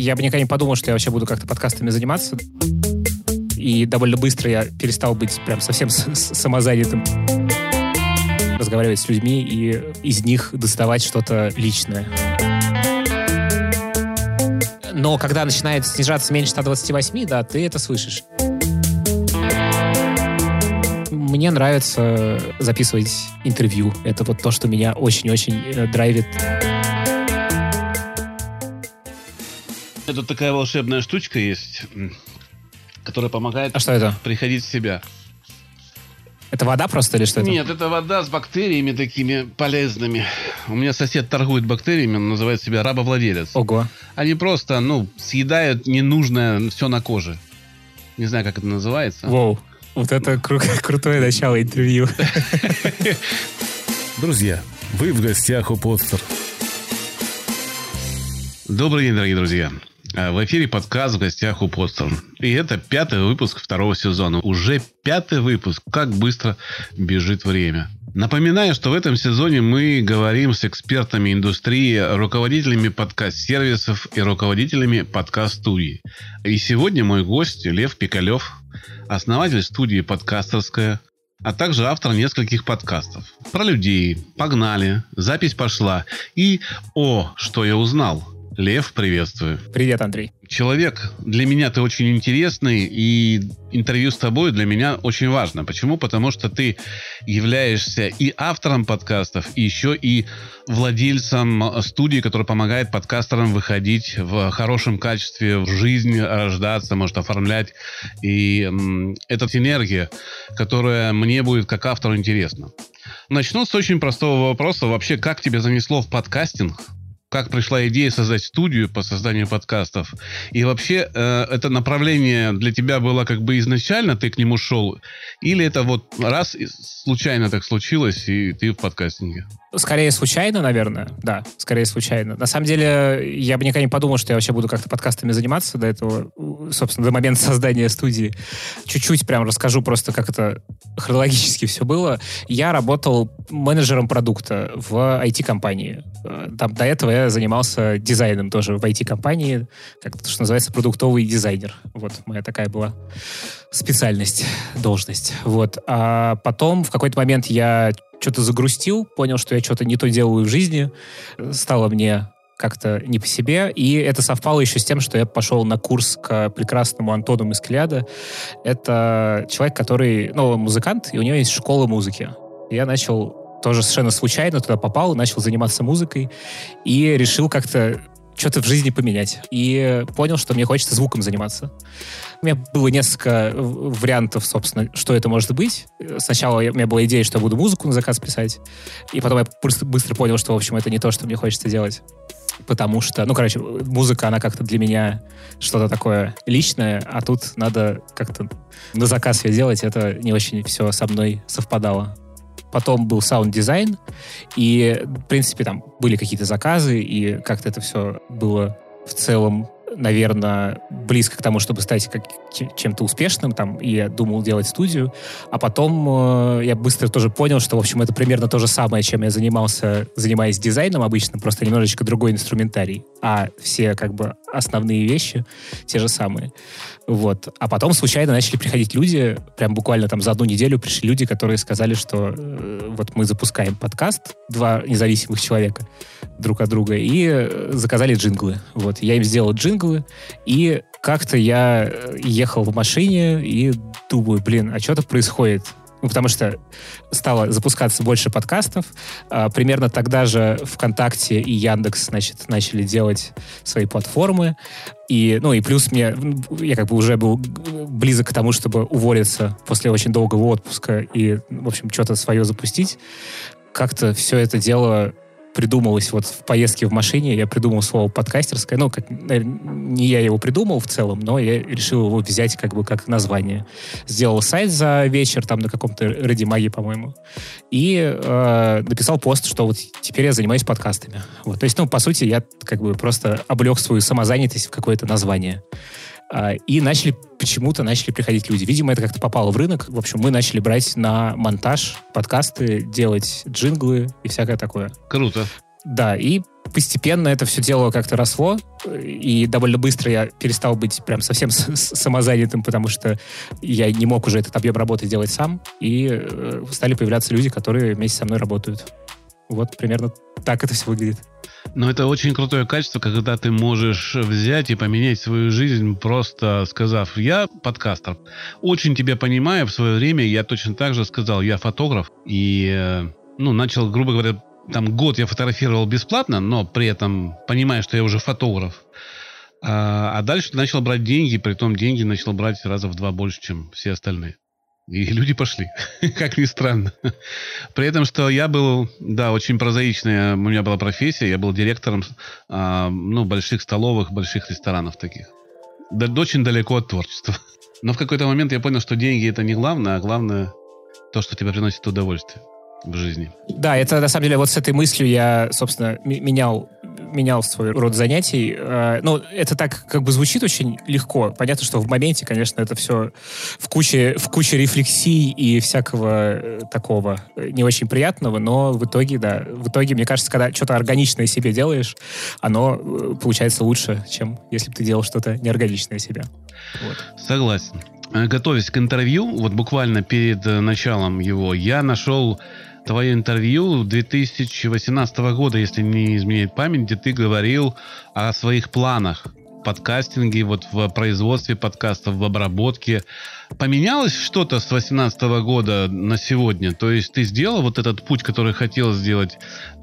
Я бы никогда не подумал, что я вообще буду как-то подкастами заниматься. И довольно быстро я перестал быть прям совсем самозанятым. Разговаривать с людьми и из них доставать что-то личное. Но когда начинает снижаться меньше 128, да, ты это слышишь. Мне нравится записывать интервью. Это вот то, что меня очень-очень э, драйвит. Это такая волшебная штучка есть, которая помогает а что это? приходить в себя. Это вода просто или что это? Нет, это вода с бактериями такими полезными. У меня сосед торгует бактериями, он называет себя рабовладелец. Ого. Они просто, ну, съедают ненужное все на коже. Не знаю, как это называется. Воу. Вот это кру- крутое начало интервью. Друзья, вы в гостях у Подстер. Добрый день, дорогие друзья. А, в эфире подкаст в гостях у Подстер. И это пятый выпуск второго сезона. Уже пятый выпуск. Как быстро бежит время. Напоминаю, что в этом сезоне мы говорим с экспертами индустрии, руководителями подкаст-сервисов и руководителями подкаст-студий. И сегодня мой гость Лев Пикалев, основатель студии «Подкастерская», а также автор нескольких подкастов. Про людей, погнали, запись пошла и «О, что я узнал». Лев, приветствую. Привет, Андрей. Человек, для меня ты очень интересный, и интервью с тобой для меня очень важно. Почему? Потому что ты являешься и автором подкастов, и еще и владельцем студии, которая помогает подкастерам выходить в хорошем качестве в жизнь, рождаться, может оформлять. И м, это синергия, которая мне будет как автору интересна. Начну с очень простого вопроса. Вообще, как тебя занесло в подкастинг? Как пришла идея создать студию по созданию подкастов. И вообще э, это направление для тебя было как бы изначально, ты к нему шел, или это вот раз случайно так случилось, и ты в подкастинге? Скорее случайно, наверное, да, скорее случайно. На самом деле, я бы никогда не подумал, что я вообще буду как-то подкастами заниматься до этого, собственно, до момента создания студии. Чуть-чуть прям расскажу просто, как это хронологически все было. Я работал менеджером продукта в IT-компании. Э, там до этого я занимался дизайном тоже в IT-компании, как то, что называется, продуктовый дизайнер. Вот моя такая была специальность, должность. Вот. А потом в какой-то момент я что-то загрустил, понял, что я что-то не то делаю в жизни, стало мне как-то не по себе. И это совпало еще с тем, что я пошел на курс к прекрасному Антону Маскеляда. Это человек, который, ну, музыкант, и у него есть школа музыки. Я начал тоже совершенно случайно туда попал, начал заниматься музыкой и решил как-то что-то в жизни поменять. И понял, что мне хочется звуком заниматься. У меня было несколько вариантов, собственно, что это может быть. Сначала у меня была идея, что я буду музыку на заказ писать, и потом я быстро, быстро понял, что, в общем, это не то, что мне хочется делать. Потому что, ну, короче, музыка, она как-то для меня что-то такое личное, а тут надо как-то на заказ ее делать, это не очень все со мной совпадало потом был саунд-дизайн, и, в принципе, там были какие-то заказы, и как-то это все было в целом наверное, близко к тому, чтобы стать как, чем-то успешным, там, и я думал делать студию, а потом э, я быстро тоже понял, что, в общем, это примерно то же самое, чем я занимался, занимаясь дизайном обычно, просто немножечко другой инструментарий, а все, как бы, основные вещи те же самые. Вот. А потом случайно начали приходить люди, прям буквально там за одну неделю пришли люди, которые сказали, что э, вот мы запускаем подкаст, два независимых человека друг от друга, и э, заказали джинглы. Вот. Я им сделал джинглы, и как-то я э, ехал в машине и думаю, блин, а что-то происходит? Потому что стало запускаться больше подкастов. А, примерно тогда же ВКонтакте и Яндекс, значит, начали делать свои платформы. И, ну, и плюс мне, я как бы уже был близок к тому, чтобы уволиться после очень долгого отпуска и, в общем, что-то свое запустить. Как-то все это дело придумалось вот в поездке в машине, я придумал слово подкастерское, ну, как, не я его придумал в целом, но я решил его взять как бы как название. Сделал сайт за вечер, там на каком-то Ready по-моему, и э, написал пост, что вот теперь я занимаюсь подкастами. Вот. То есть, ну, по сути, я как бы просто облег свою самозанятость в какое-то название. А, и начали почему-то начали приходить люди. Видимо, это как-то попало в рынок. В общем, мы начали брать на монтаж подкасты, делать джинглы и всякое такое. Круто. Да, и постепенно это все дело как-то росло, и довольно быстро я перестал быть прям совсем самозанятым, потому что я не мог уже этот объем работы делать сам, и э, стали появляться люди, которые вместе со мной работают. Вот примерно так это все выглядит. Но это очень крутое качество, когда ты можешь взять и поменять свою жизнь, просто сказав, я подкастер. Очень тебя понимаю, в свое время я точно так же сказал, я фотограф, и э, ну, начал, грубо говоря, там год я фотографировал бесплатно, но при этом понимая, что я уже фотограф. А, а дальше начал брать деньги, при том деньги начал брать раза в два больше, чем все остальные. И люди пошли, как ни странно. При этом, что я был, да, очень прозаичная у меня была профессия. Я был директором, а, ну, больших столовых, больших ресторанов таких. Да, очень далеко от творчества. Но в какой-то момент я понял, что деньги это не главное, а главное то, что тебе приносит удовольствие в жизни. Да, это на самом деле вот с этой мыслью я, собственно, менял менял свой род занятий. Э, ну, это так как бы звучит очень легко. Понятно, что в моменте, конечно, это все в куче, в куче рефлексий и всякого э, такого не очень приятного, но в итоге, да, в итоге, мне кажется, когда что-то органичное себе делаешь, оно э, получается лучше, чем если бы ты делал что-то неорганичное себе. Вот. Согласен. Готовясь к интервью, вот буквально перед началом его, я нашел твое интервью 2018 года, если не изменяет память, где ты говорил о своих планах подкастинге, вот в производстве подкастов, в обработке. Поменялось что-то с 2018 года на сегодня? То есть ты сделал вот этот путь, который хотел сделать,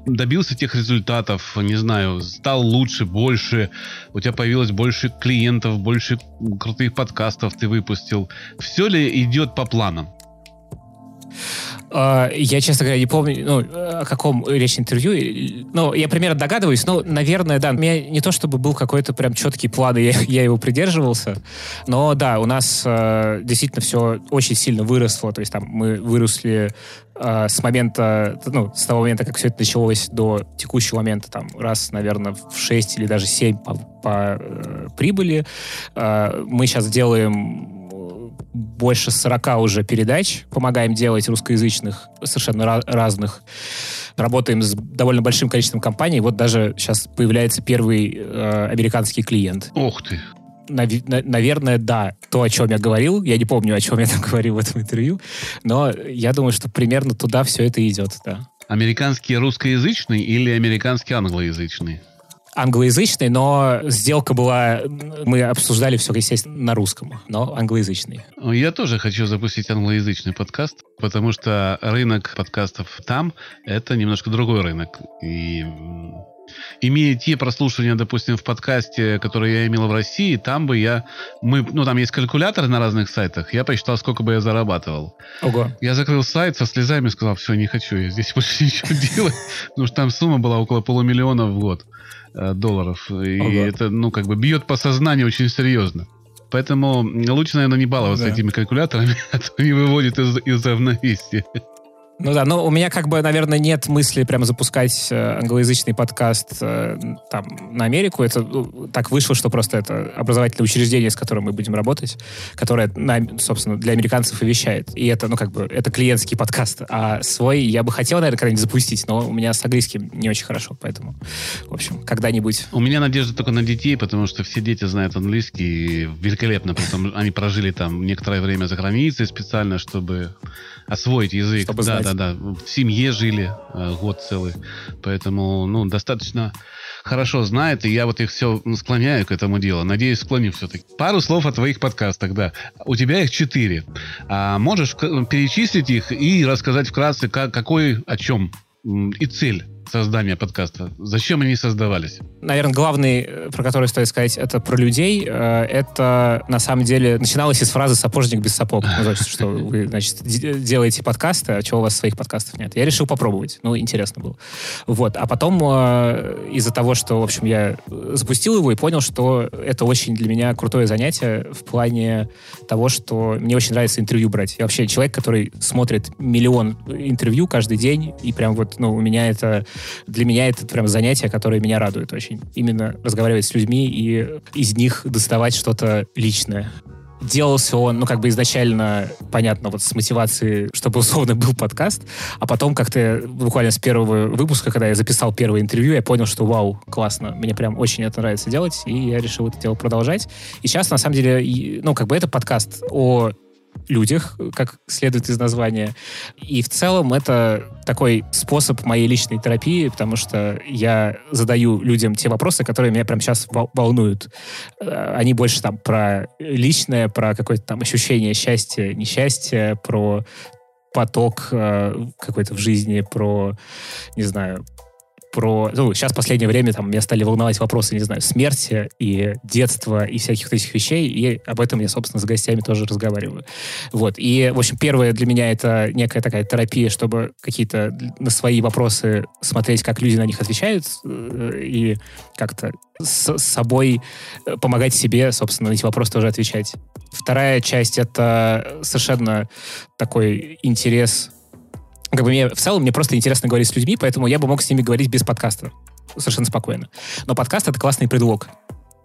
добился тех результатов, не знаю, стал лучше, больше, у тебя появилось больше клиентов, больше крутых подкастов ты выпустил. Все ли идет по планам? А, я, честно говоря, не помню, ну, о каком речь интервью. Ну, я примерно догадываюсь, но, наверное, да. У меня не то, чтобы был какой-то прям четкий план, и я, я его придерживался. Но да, у нас э, действительно все очень сильно выросло. То есть там мы выросли э, с момента, ну, с того момента, как все это началось, до текущего момента, там, раз, наверное, в 6 или даже 7 по, по э, прибыли. Э, мы сейчас делаем больше 40 уже передач, помогаем делать русскоязычных, совершенно разных. Работаем с довольно большим количеством компаний. Вот даже сейчас появляется первый э, американский клиент. Ух ты! Нав- наверное, да, то, о чем я говорил. Я не помню, о чем я там говорил в этом интервью, но я думаю, что примерно туда все это идет, да. Американский русскоязычный или американский англоязычный? Англоязычный, но сделка была... Мы обсуждали все, естественно, на русском, но англоязычный. Я тоже хочу запустить англоязычный подкаст, потому что рынок подкастов там — это немножко другой рынок. И имея те прослушивания, допустим, в подкасте, которые я имел в России, там бы я... Мы, ну, там есть калькулятор на разных сайтах. Я посчитал, сколько бы я зарабатывал. Ого. Я закрыл сайт со слезами сказал, все, не хочу я здесь больше ничего делать. Потому что там сумма была около полумиллиона в год. Э, долларов. И ага. это, ну, как бы бьет по сознанию очень серьезно. Поэтому лучше, наверное, не баловаться да. этими калькуляторами, а то они выводят из, из равновесия. Ну да, но у меня как бы, наверное, нет мысли прямо запускать э, англоязычный подкаст э, там на Америку. Это ну, так вышло, что просто это образовательное учреждение, с которым мы будем работать, которое, на, собственно, для американцев и вещает. И это, ну как бы, это клиентский подкаст. А свой я бы хотел, наверное, когда-нибудь запустить, но у меня с английским не очень хорошо, поэтому, в общем, когда-нибудь. У меня надежда только на детей, потому что все дети знают английский великолепно, потому они прожили там некоторое время за границей специально, чтобы освоить язык. Чтобы да, знать. Да, да. В семье жили э, год целый. Поэтому, ну, достаточно хорошо знает, и я вот их все склоняю к этому делу. Надеюсь, склоню все-таки. Пару слов о твоих подкастах, да. У тебя их четыре. А можешь перечислить их и рассказать вкратце, как, какой, о чем и цель создания подкаста? Зачем они создавались? Наверное, главный, э, про который стоит сказать, это про людей. Э, это, на самом деле, начиналось из фразы «сапожник без сапог». Ну, значит, что вы, значит, делаете подкасты, а чего у вас своих подкастов нет? Я решил попробовать. Ну, интересно было. Вот. А потом э, из-за того, что, в общем, я запустил его и понял, что это очень для меня крутое занятие в плане того, что мне очень нравится интервью брать. Я вообще человек, который смотрит миллион интервью каждый день, и прям вот, ну, у меня это для меня это прям занятие, которое меня радует очень. Именно разговаривать с людьми и из них доставать что-то личное. делался он, ну, как бы изначально, понятно, вот с мотивацией, чтобы условно был подкаст, а потом как-то буквально с первого выпуска, когда я записал первое интервью, я понял, что вау, классно, мне прям очень это нравится делать, и я решил это дело продолжать. И сейчас, на самом деле, ну, как бы это подкаст о людях, как следует из названия. И в целом это такой способ моей личной терапии, потому что я задаю людям те вопросы, которые меня прямо сейчас волнуют. Э, они больше там про личное, про какое-то там ощущение счастья, несчастья, про поток э, какой-то в жизни, про, не знаю, про... Ну, сейчас в последнее время там меня стали волновать вопросы, не знаю, смерти и детства и всяких этих вещей, и об этом я, собственно, с гостями тоже разговариваю. Вот. И, в общем, первое для меня это некая такая терапия, чтобы какие-то на свои вопросы смотреть, как люди на них отвечают, э, и как-то с собой э, помогать себе, собственно, на эти вопросы тоже отвечать. Вторая часть — это совершенно такой интерес как бы мне в целом мне просто интересно говорить с людьми, поэтому я бы мог с ними говорить без подкаста совершенно спокойно. Но подкаст — это классный предлог.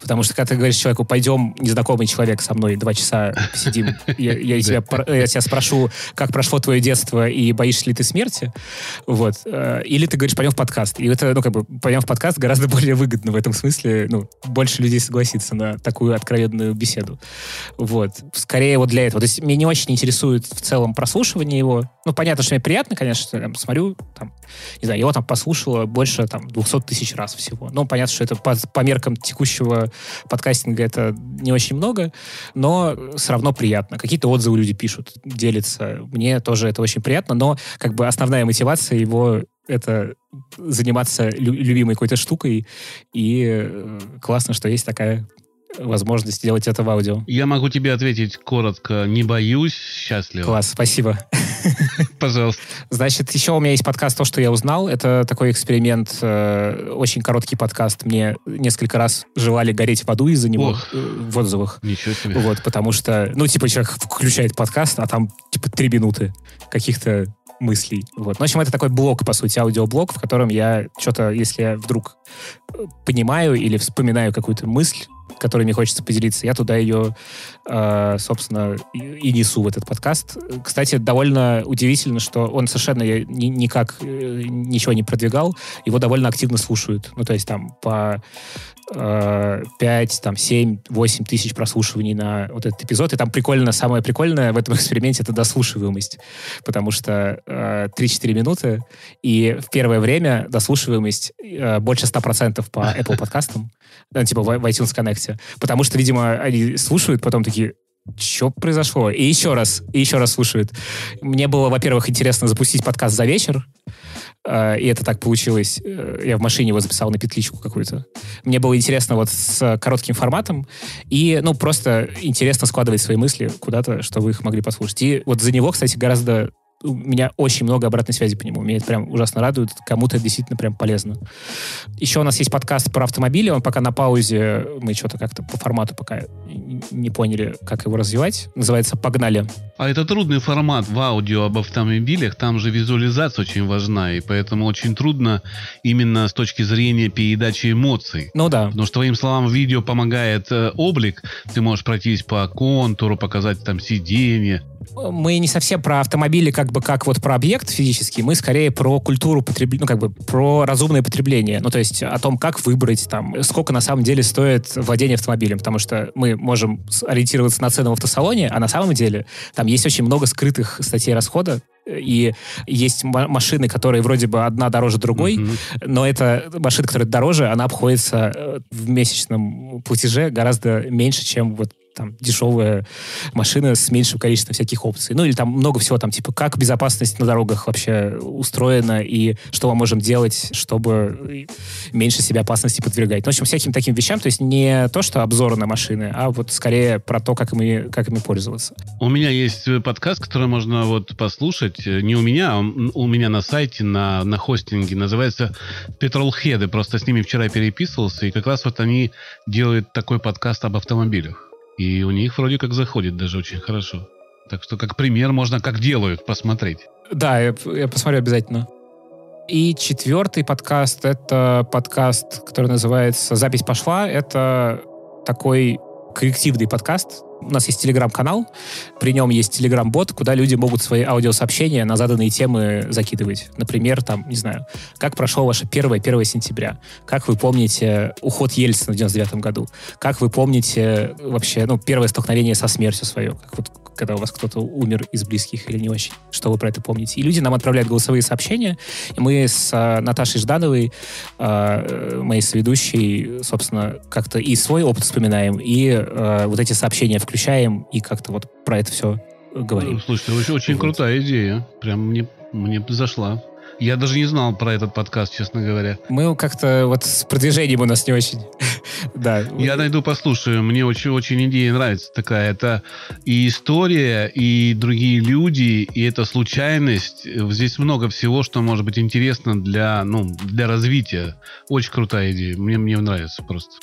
Потому что когда ты говоришь человеку, пойдем, незнакомый человек со мной, два часа сидим, я, я, тебя, я тебя спрошу, как прошло твое детство и боишься ли ты смерти, вот. Э, или ты говоришь, пойдем в подкаст. И это, ну, как бы, пойдем в подкаст гораздо более выгодно в этом смысле, ну, больше людей согласится на такую откровенную беседу. Вот. Скорее вот для этого. То есть меня не очень интересует в целом прослушивание его. Ну, понятно, что мне приятно, конечно, что я там, смотрю, там, не знаю, его там послушало больше там 200 тысяч раз всего. Ну, понятно, что это по, по меркам текущего подкастинга это не очень много, но все равно приятно. Какие-то отзывы люди пишут, делятся. Мне тоже это очень приятно, но как бы основная мотивация его это заниматься лю- любимой какой-то штукой, и э, классно, что есть такая возможность сделать это в аудио. Я могу тебе ответить коротко. Не боюсь, счастлив. Класс, спасибо. Пожалуйста. Значит, еще у меня есть подкаст «То, что я узнал». Это такой эксперимент, э, очень короткий подкаст. Мне несколько раз желали гореть в аду из-за него Ох. э, в отзывах. Ничего себе. Вот, потому что, ну, типа, человек включает подкаст, а там, типа, три минуты каких-то мыслей. Вот. Ну, в общем, это такой блок, по сути, аудиоблог, в котором я что-то, если я вдруг э, понимаю или вспоминаю какую-то мысль, которой мне хочется поделиться, я туда ее, э, собственно, и, и несу в этот подкаст. Кстати, довольно удивительно, что он совершенно ни, никак э, ничего не продвигал, его довольно активно слушают. Ну, то есть там по э, 5, там, 7, 8 тысяч прослушиваний на вот этот эпизод. И там прикольно, самое прикольное в этом эксперименте это дослушиваемость. Потому что э, 3-4 минуты, и в первое время дослушиваемость э, больше 100% по Apple подкастам, ну, типа в, в iTunes Connect. Потому что, видимо, они слушают, потом такие, что произошло? И еще раз, и еще раз слушают. Мне было, во-первых, интересно запустить подкаст за вечер, и это так получилось. Э, я в машине его записал на петличку какую-то. Мне было интересно вот с коротким форматом, и, ну, просто интересно складывать свои мысли куда-то, чтобы их могли послушать. И вот за него, кстати, гораздо у меня очень много обратной связи по нему. Меня это прям ужасно радует. Кому-то это действительно прям полезно. Еще у нас есть подкаст про автомобили. Он пока на паузе. Мы что-то как-то по формату пока не поняли, как его развивать. Называется «Погнали». А это трудный формат в аудио об автомобилях. Там же визуализация очень важна. И поэтому очень трудно именно с точки зрения передачи эмоций. Ну да. Потому что твоим словам видео помогает э, облик. Ты можешь пройтись по контуру, показать там сиденье, мы не совсем про автомобили как бы как вот про объект физический, мы скорее про культуру потребления, ну как бы про разумное потребление, ну то есть о том, как выбрать там, сколько на самом деле стоит владение автомобилем, потому что мы можем ориентироваться на цену в автосалоне, а на самом деле там есть очень много скрытых статей расхода, и есть машины, которые вроде бы одна дороже другой, mm-hmm. но эта машина, которая дороже, она обходится э, в месячном платеже гораздо меньше, чем вот там дешевая машина с меньшим количеством всяких опций. Ну или там много всего там, типа, как безопасность на дорогах вообще устроена и что мы можем делать, чтобы меньше себя опасности подвергать. Ну, в общем, всяким таким вещам. То есть не то, что обзоры на машины, а вот скорее про то, как ими, как ими пользоваться. У меня есть подкаст, который можно вот послушать. Не у меня, а у меня на сайте, на, на хостинге. Называется Petrolhead. Просто с ними вчера переписывался. И как раз вот они делают такой подкаст об автомобилях. И у них вроде как заходит даже очень хорошо. Так что как пример можно, как делают, посмотреть. Да, я, я посмотрю обязательно. И четвертый подкаст — это подкаст, который называется «Запись пошла». Это такой коллективный подкаст, у нас есть телеграм-канал, при нем есть телеграм-бот, куда люди могут свои аудиосообщения на заданные темы закидывать. Например, там, не знаю, как прошло ваше первое 1 сентября, как вы помните уход Ельцина в 99 году, как вы помните вообще, ну, первое столкновение со смертью свое, как вот когда у вас кто-то умер из близких или не очень, что вы про это помните. И люди нам отправляют голосовые сообщения, и мы с а, Наташей Ждановой, а, моей соведущей, собственно, как-то и свой опыт вспоминаем, и а, вот эти сообщения включаем и как-то вот про это все говорим. Слушай, очень, очень вот. крутая идея. Прям мне, мне зашла. Я даже не знал про этот подкаст, честно говоря. Мы как-то вот с продвижением у нас не очень. Да. Я найду, послушаю. Мне очень-очень идея нравится такая. Это и история, и другие люди, и это случайность. Здесь много всего, что может быть интересно для, ну, для развития. Очень крутая идея. Мне, мне нравится просто.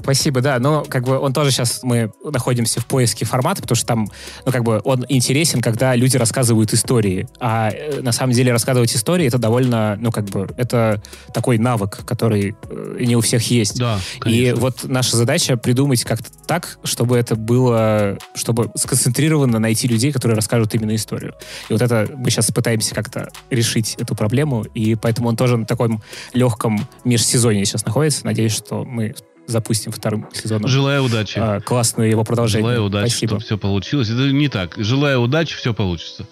Спасибо, да. Но как бы он тоже сейчас мы находимся в поиске формата, потому что там, ну как бы он интересен, когда люди рассказывают истории. А э, на самом деле рассказывать истории это довольно, ну как бы это такой навык, который э, не у всех есть. Да. Конечно. И вот наша задача придумать как-то так, чтобы это было, чтобы сконцентрированно найти людей, которые расскажут именно историю. И вот это мы сейчас пытаемся как-то решить эту проблему, и поэтому он тоже на таком легком межсезонье сейчас находится. Надеюсь, что мы запустим вторым сезоном. Желаю удачи. А, классное его продолжение. Желаю удачи, Спасибо. чтобы все получилось. Это не так. Желаю удачи, все получится.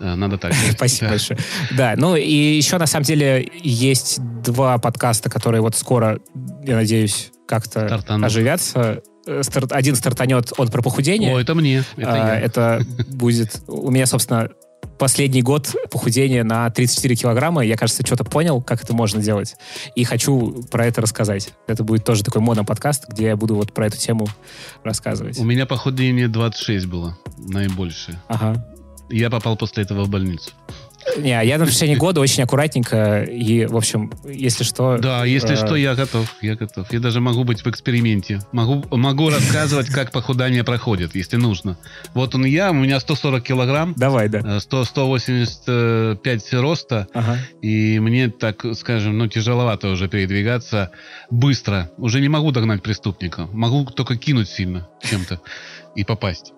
Э, надо так. Спасибо большое. Да, ну и еще на самом деле есть два подкаста, которые вот скоро, я надеюсь, как-то оживятся э, один стартанет, он про похудение. О, это мне. Это, а, это будет... У меня, собственно, последний год похудения на 34 килограмма. Я, кажется, что-то понял, как это можно делать. И хочу про это рассказать. Это будет тоже такой моноподкаст, где я буду вот про эту тему рассказывать. У меня похудение 26 было, наибольшее. Ага. Я попал после этого в больницу. Не, я на протяжении года очень аккуратненько и, в общем, если что... Да, если э... что, я готов, я готов. Я даже могу быть в эксперименте. Могу, могу рассказывать, как похудание проходит, если нужно. Вот он я, у меня 140 килограмм. Давай, да. 100, 185 роста. Ага. И мне, так скажем, ну, тяжеловато уже передвигаться быстро. Уже не могу догнать преступника. Могу только кинуть сильно чем-то и попасть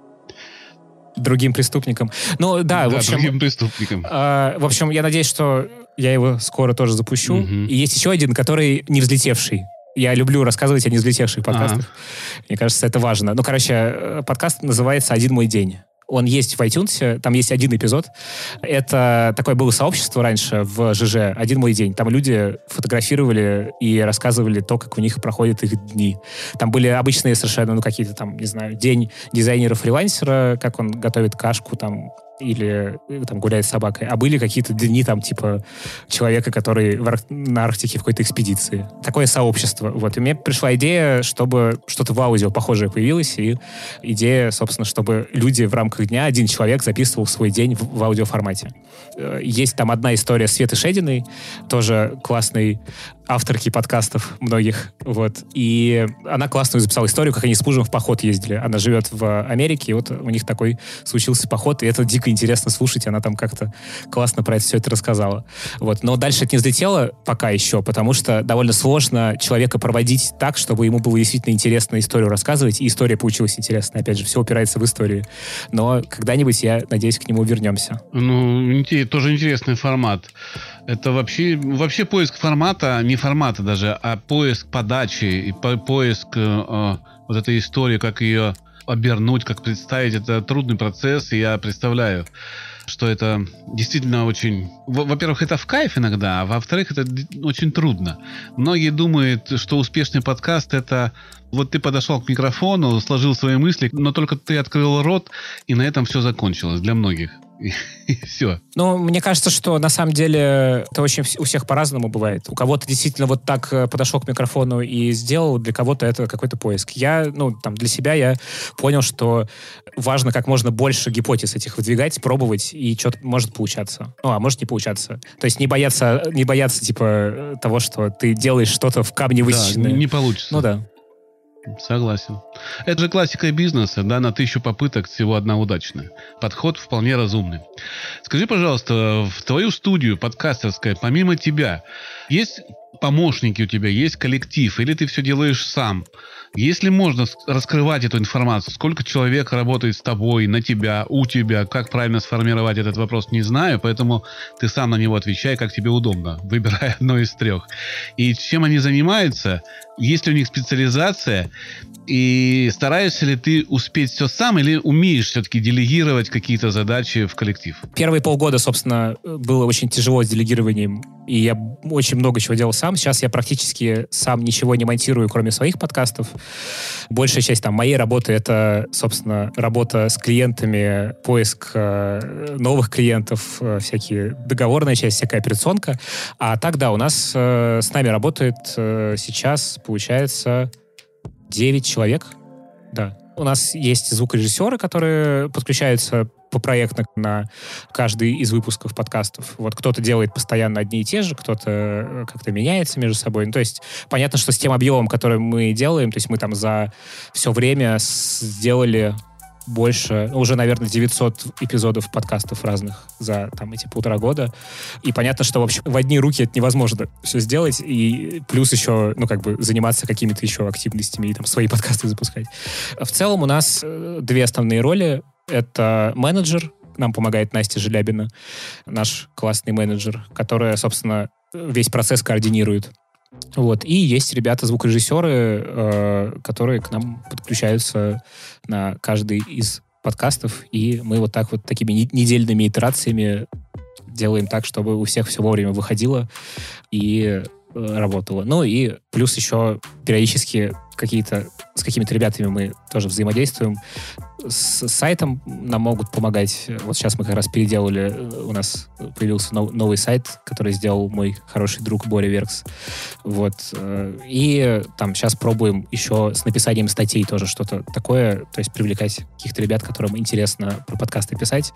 другим преступникам. Ну, да, да в общем... другим преступникам. Э, в общем, я надеюсь, что я его скоро тоже запущу. Угу. И есть еще один, который не взлетевший. Я люблю рассказывать о не взлетевших подкастах. Ага. Мне кажется, это важно. Ну, короче, э, подкаст называется «Один мой день». Он есть в iTunes, там есть один эпизод. Это такое было сообщество раньше в ЖЖ «Один мой день». Там люди фотографировали и рассказывали то, как у них проходят их дни. Там были обычные совершенно, ну, какие-то там, не знаю, день дизайнера-фрилансера, как он готовит кашку, там, или э, там гуляет с собакой, а были какие-то дни там типа человека, который в Ар- на Арктике в какой-то экспедиции. Такое сообщество. Вот. И мне пришла идея, чтобы что-то в аудио похожее появилось, и идея, собственно, чтобы люди в рамках дня, один человек записывал свой день в, в аудиоформате. Э, есть там одна история Светы Шединой, тоже классный авторки подкастов многих, вот. И она классную записала историю, как они с мужем в поход ездили. Она живет в Америке, и вот у них такой случился поход, и это дико интересно слушать, она там как-то классно про это все это рассказала. Вот. Но дальше это не взлетело пока еще, потому что довольно сложно человека проводить так, чтобы ему было действительно интересно историю рассказывать, и история получилась интересная. Опять же, все упирается в историю. Но когда-нибудь, я надеюсь, к нему вернемся. Ну, тоже интересный формат. Это вообще, вообще поиск формата, не формата даже, а поиск подачи и по поиск э, э, вот этой истории, как ее обернуть, как представить. Это трудный процесс, и я представляю, что это действительно очень... Во-первых, это в кайф иногда, а во-вторых, это очень трудно. Многие думают, что успешный подкаст — это вот ты подошел к микрофону, сложил свои мысли, но только ты открыл рот, и на этом все закончилось для многих. и, все. Ну, мне кажется, что на самом деле это очень у всех по-разному бывает. У кого-то действительно вот так э, подошел к микрофону и сделал, для кого-то это какой-то поиск. Я, ну, там, для себя я понял, что важно как можно больше гипотез этих выдвигать, пробовать, и что-то может получаться. Ну, а может не получаться. То есть не бояться, не бояться, типа, того, что ты делаешь что-то в камне высеченное. Да, не получится. Ну да. Согласен. Это же классика бизнеса, да, на тысячу попыток всего одна удачная. Подход вполне разумный. Скажи, пожалуйста, в твою студию подкастерская, помимо тебя, есть помощники у тебя, есть коллектив, или ты все делаешь сам? Если можно раскрывать эту информацию, сколько человек работает с тобой, на тебя, у тебя, как правильно сформировать этот вопрос, не знаю, поэтому ты сам на него отвечай, как тебе удобно, выбирай одно из трех. И чем они занимаются, есть ли у них специализация, и стараешься ли ты успеть все сам, или умеешь все-таки делегировать какие-то задачи в коллектив? Первые полгода, собственно, было очень тяжело с делегированием, и я очень много чего делал сам. Сейчас я практически сам ничего не монтирую, кроме своих подкастов. Большая часть там моей работы — это, собственно, работа с клиентами, поиск э, новых клиентов, э, всякие договорная часть, всякая операционка. А так, да, у нас э, с нами работает э, сейчас, получается, 9 человек. Да. У нас есть звукорежиссеры, которые подключаются по проектно на каждый из выпусков подкастов. Вот кто-то делает постоянно одни и те же, кто-то э, как-то меняется между собой. Ну, то есть понятно, что с тем объемом, который мы делаем, то есть мы там за все время сделали больше, ну, уже, наверное, 900 эпизодов подкастов разных за там эти полтора года. И понятно, что, в общем, в одни руки это невозможно все сделать, и плюс еще, ну, как бы заниматься какими-то еще активностями и там свои подкасты запускать. В целом у нас э, две основные роли. Это менеджер, нам помогает Настя Желябина, наш классный менеджер, которая, собственно, весь процесс координирует. Вот. И есть ребята, звукорежиссеры, э, которые к нам подключаются на каждый из подкастов, и мы вот так вот такими недельными итерациями делаем так, чтобы у всех все вовремя выходило и работало. Ну и плюс еще периодически какие-то с какими-то ребятами мы тоже взаимодействуем. С сайтом нам могут помогать. Вот сейчас мы как раз переделали, у нас появился нов, новый сайт, который сделал мой хороший друг Боря Веркс. Вот. Э, и там сейчас пробуем еще с написанием статей тоже что-то такое, то есть привлекать каких-то ребят, которым интересно про подкасты писать.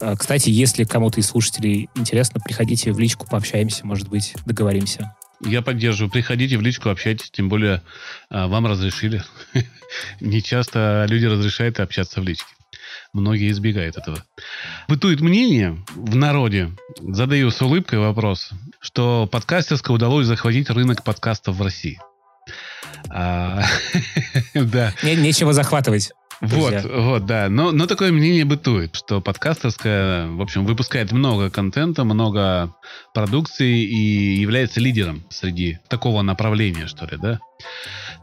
Э, кстати, если кому-то из слушателей интересно, приходите в личку, пообщаемся, может быть, договоримся. Я поддерживаю. Приходите в личку, общайтесь, тем более а, вам разрешили. Не часто люди разрешают общаться в личке. Многие избегают этого. Бытует мнение в народе, задаю с улыбкой вопрос, что подкастерско удалось захватить рынок подкастов в России. А, да. Нечего захватывать. Вот, вот, да. Но, но такое мнение бытует, что подкастерская, в общем, выпускает много контента, много продукции и является лидером среди такого направления, что ли, да?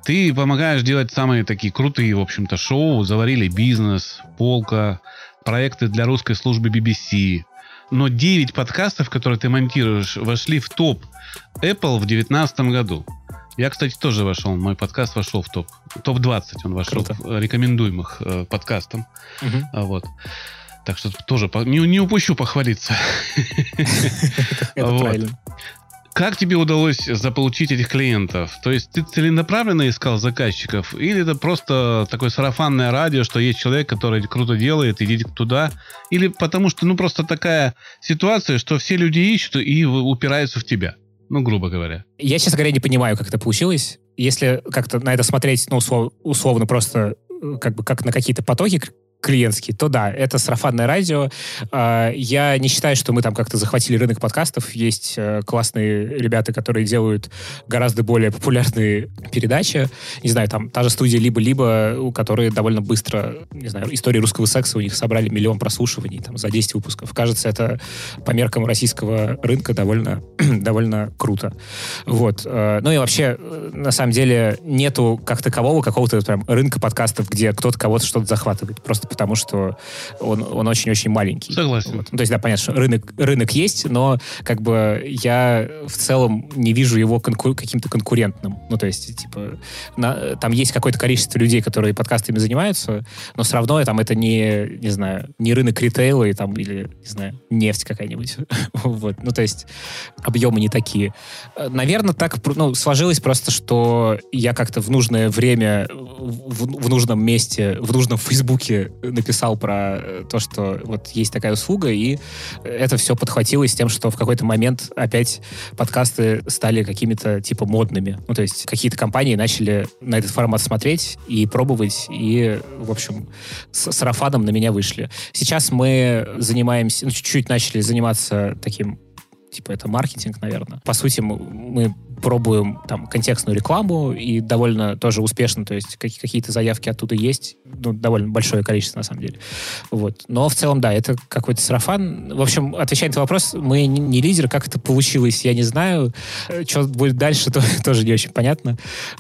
Ты помогаешь делать самые такие крутые, в общем-то, шоу. Заварили бизнес, полка, проекты для русской службы BBC. Но 9 подкастов, которые ты монтируешь, вошли в топ Apple в 2019 году. Я, кстати, тоже вошел, мой подкаст вошел в топ. Топ-20 он вошел Круто. в рекомендуемых э, подкастам. Угу. Вот. Так что тоже по, не, не упущу похвалиться. Это правильно. Как тебе удалось заполучить этих клиентов? То есть ты целенаправленно искал заказчиков? Или это просто такое сарафанное радио, что есть человек, который круто делает, идите туда? Или потому что, ну, просто такая ситуация, что все люди ищут и упираются в тебя? Ну, грубо говоря. Я, честно говоря, не понимаю, как это получилось. Если как-то на это смотреть, ну, услов, условно, просто э, как бы как на какие-то потоки клиентский, то да, это сарафанное радио. А, я не считаю, что мы там как-то захватили рынок подкастов. Есть э, классные ребята, которые делают гораздо более популярные передачи. Не знаю, там та же студия «Либо-либо», у которой довольно быстро, не знаю, истории русского секса у них собрали миллион прослушиваний там за 10 выпусков. Кажется, это по меркам российского рынка довольно, довольно круто. Вот. Э, ну и вообще, э, на самом деле, нету как такового какого-то прям рынка подкастов, где кто-то кого-то что-то захватывает. Просто потому что он, он очень-очень маленький. Согласен. Вот. Ну, то есть, да, понятно, что рынок, рынок есть, но как бы я в целом не вижу его конку- каким-то конкурентным. Ну, то есть, типа, на, там есть какое-то количество людей, которые подкастами занимаются, но все равно там это не, не знаю, не рынок ритейла и там, или, не знаю, нефть какая-нибудь. вот. Ну, то есть, объемы не такие. Наверное, так ну, сложилось просто, что я как-то в нужное время, в, в нужном месте, в нужном Фейсбуке написал про э, то, что вот есть такая услуга, и это все подхватилось тем, что в какой-то момент опять подкасты стали какими-то типа модными. Ну, то есть какие-то компании начали на этот формат смотреть и пробовать, и, в общем, с сарафаном на меня вышли. Сейчас мы занимаемся, ну, чуть-чуть начали заниматься таким типа это маркетинг, наверное. По сути, мы, пробуем там контекстную рекламу и довольно тоже успешно, то есть какие-то заявки оттуда есть, ну, довольно большое количество на самом деле. Вот. Но в целом, да, это какой-то сарафан. В общем, отвечая на этот вопрос, мы не, не лидеры, как это получилось, я не знаю. Э, Что будет дальше, то, тоже не очень понятно.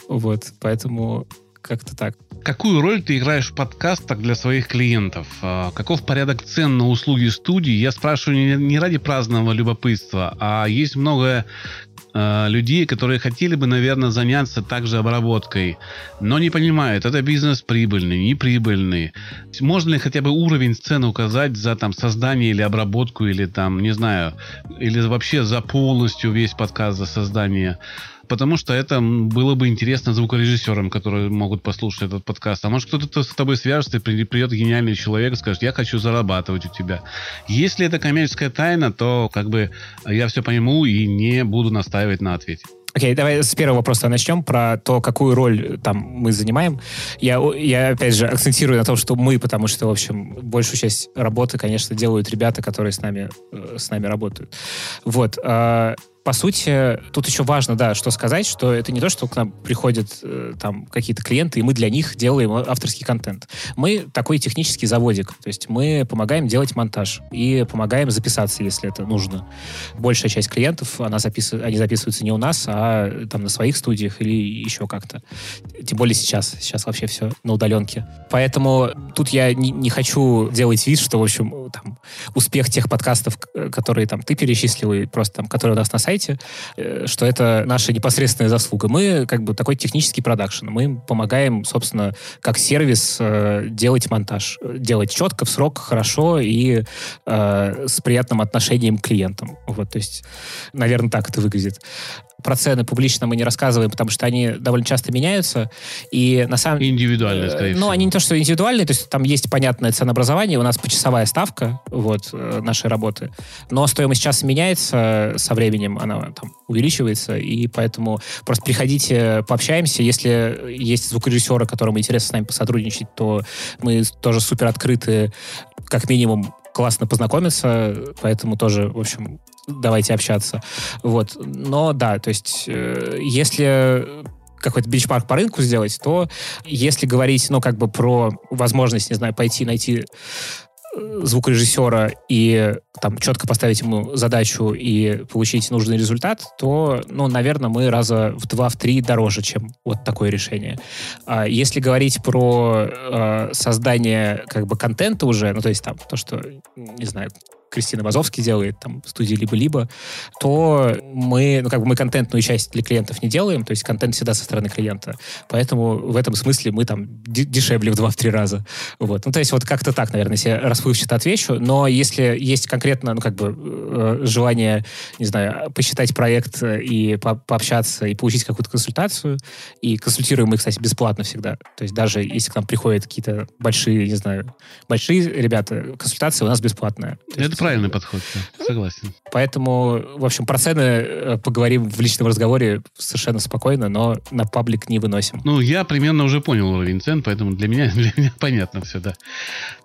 Вот, поэтому как-то так. Какую роль ты играешь в подкастах для своих клиентов? А, каков порядок цен на услуги студии? Я спрашиваю не ради праздного любопытства, а есть много э, людей, которые хотели бы, наверное, заняться также обработкой, но не понимают, это бизнес прибыльный, неприбыльный. Можно ли хотя бы уровень цены указать за там создание или обработку, или там, не знаю, или вообще за полностью весь подкаст, за создание? Потому что это было бы интересно звукорежиссерам, которые могут послушать этот подкаст. А может кто-то с тобой свяжется, и придет гениальный человек и скажет, я хочу зарабатывать у тебя. Если это коммерческая тайна, то как бы я все пойму и не буду настаивать на ответе. Окей, okay, давай с первого вопроса начнем, про то, какую роль там мы занимаем. Я, я, опять же, акцентирую на том, что мы, потому что, в общем, большую часть работы, конечно, делают ребята, которые с нами, э, с нами работают. Вот. По сути, тут еще важно, да, что сказать, что это не то, что к нам приходят э, там какие-то клиенты, и мы для них делаем авторский контент. Мы такой технический заводик, то есть мы помогаем делать монтаж и помогаем записаться, если это нужно. Большая часть клиентов, она запис... они записываются не у нас, а там на своих студиях или еще как-то. Тем более сейчас. Сейчас вообще все на удаленке. Поэтому тут я не, не хочу делать вид, что, в общем, там, успех тех подкастов, которые там ты перечислил, и просто там, которые у нас на сайте, сайте, э, что это наша непосредственная заслуга. Мы как бы такой технический продакшн. Мы помогаем, собственно, как сервис э, делать монтаж. Делать четко, в срок, хорошо и э, с приятным отношением к клиентам. Вот, то есть, наверное, так это выглядит про цены публично мы не рассказываем, потому что они довольно часто меняются. И на самом Индивидуальные, скорее ну, всего. Ну, они не то, что индивидуальные, то есть там есть понятное ценообразование, у нас почасовая ставка вот, э, нашей работы. Но стоимость часа меняется со временем, она там увеличивается, и поэтому просто приходите, пообщаемся. Если есть звукорежиссеры, которым интересно с нами посотрудничать, то мы тоже супер открыты, как минимум, классно познакомиться, поэтому тоже, в общем, давайте общаться. Вот. Но да, то есть, э, если какой-то бенчмарк по рынку сделать, то если говорить, ну, как бы про возможность, не знаю, пойти найти э, звукорежиссера и там четко поставить ему задачу и получить нужный результат, то, ну, наверное, мы раза в два, в три дороже, чем вот такое решение. А если говорить про э, создание как бы контента уже, ну, то есть там то, что, не знаю, Кристина Вазовский делает там в студии либо-либо, то мы, ну, как бы мы контентную часть для клиентов не делаем, то есть контент всегда со стороны клиента. Поэтому в этом смысле мы там дешевле в два-три раза. Вот. Ну, то есть вот как-то так, наверное, если расплывчато отвечу. Но если есть конкретно, ну, как бы э, желание, не знаю, посчитать проект и по пообщаться и получить какую-то консультацию, и консультируем мы, кстати, бесплатно всегда. То есть даже если к нам приходят какие-то большие, не знаю, большие ребята, консультация у нас бесплатная. Это правильный подход, да. согласен. Поэтому, в общем, про цены э, поговорим в личном разговоре совершенно спокойно, но на паблик не выносим. Ну, я примерно уже понял уровень цен, поэтому для меня, для меня понятно все, да.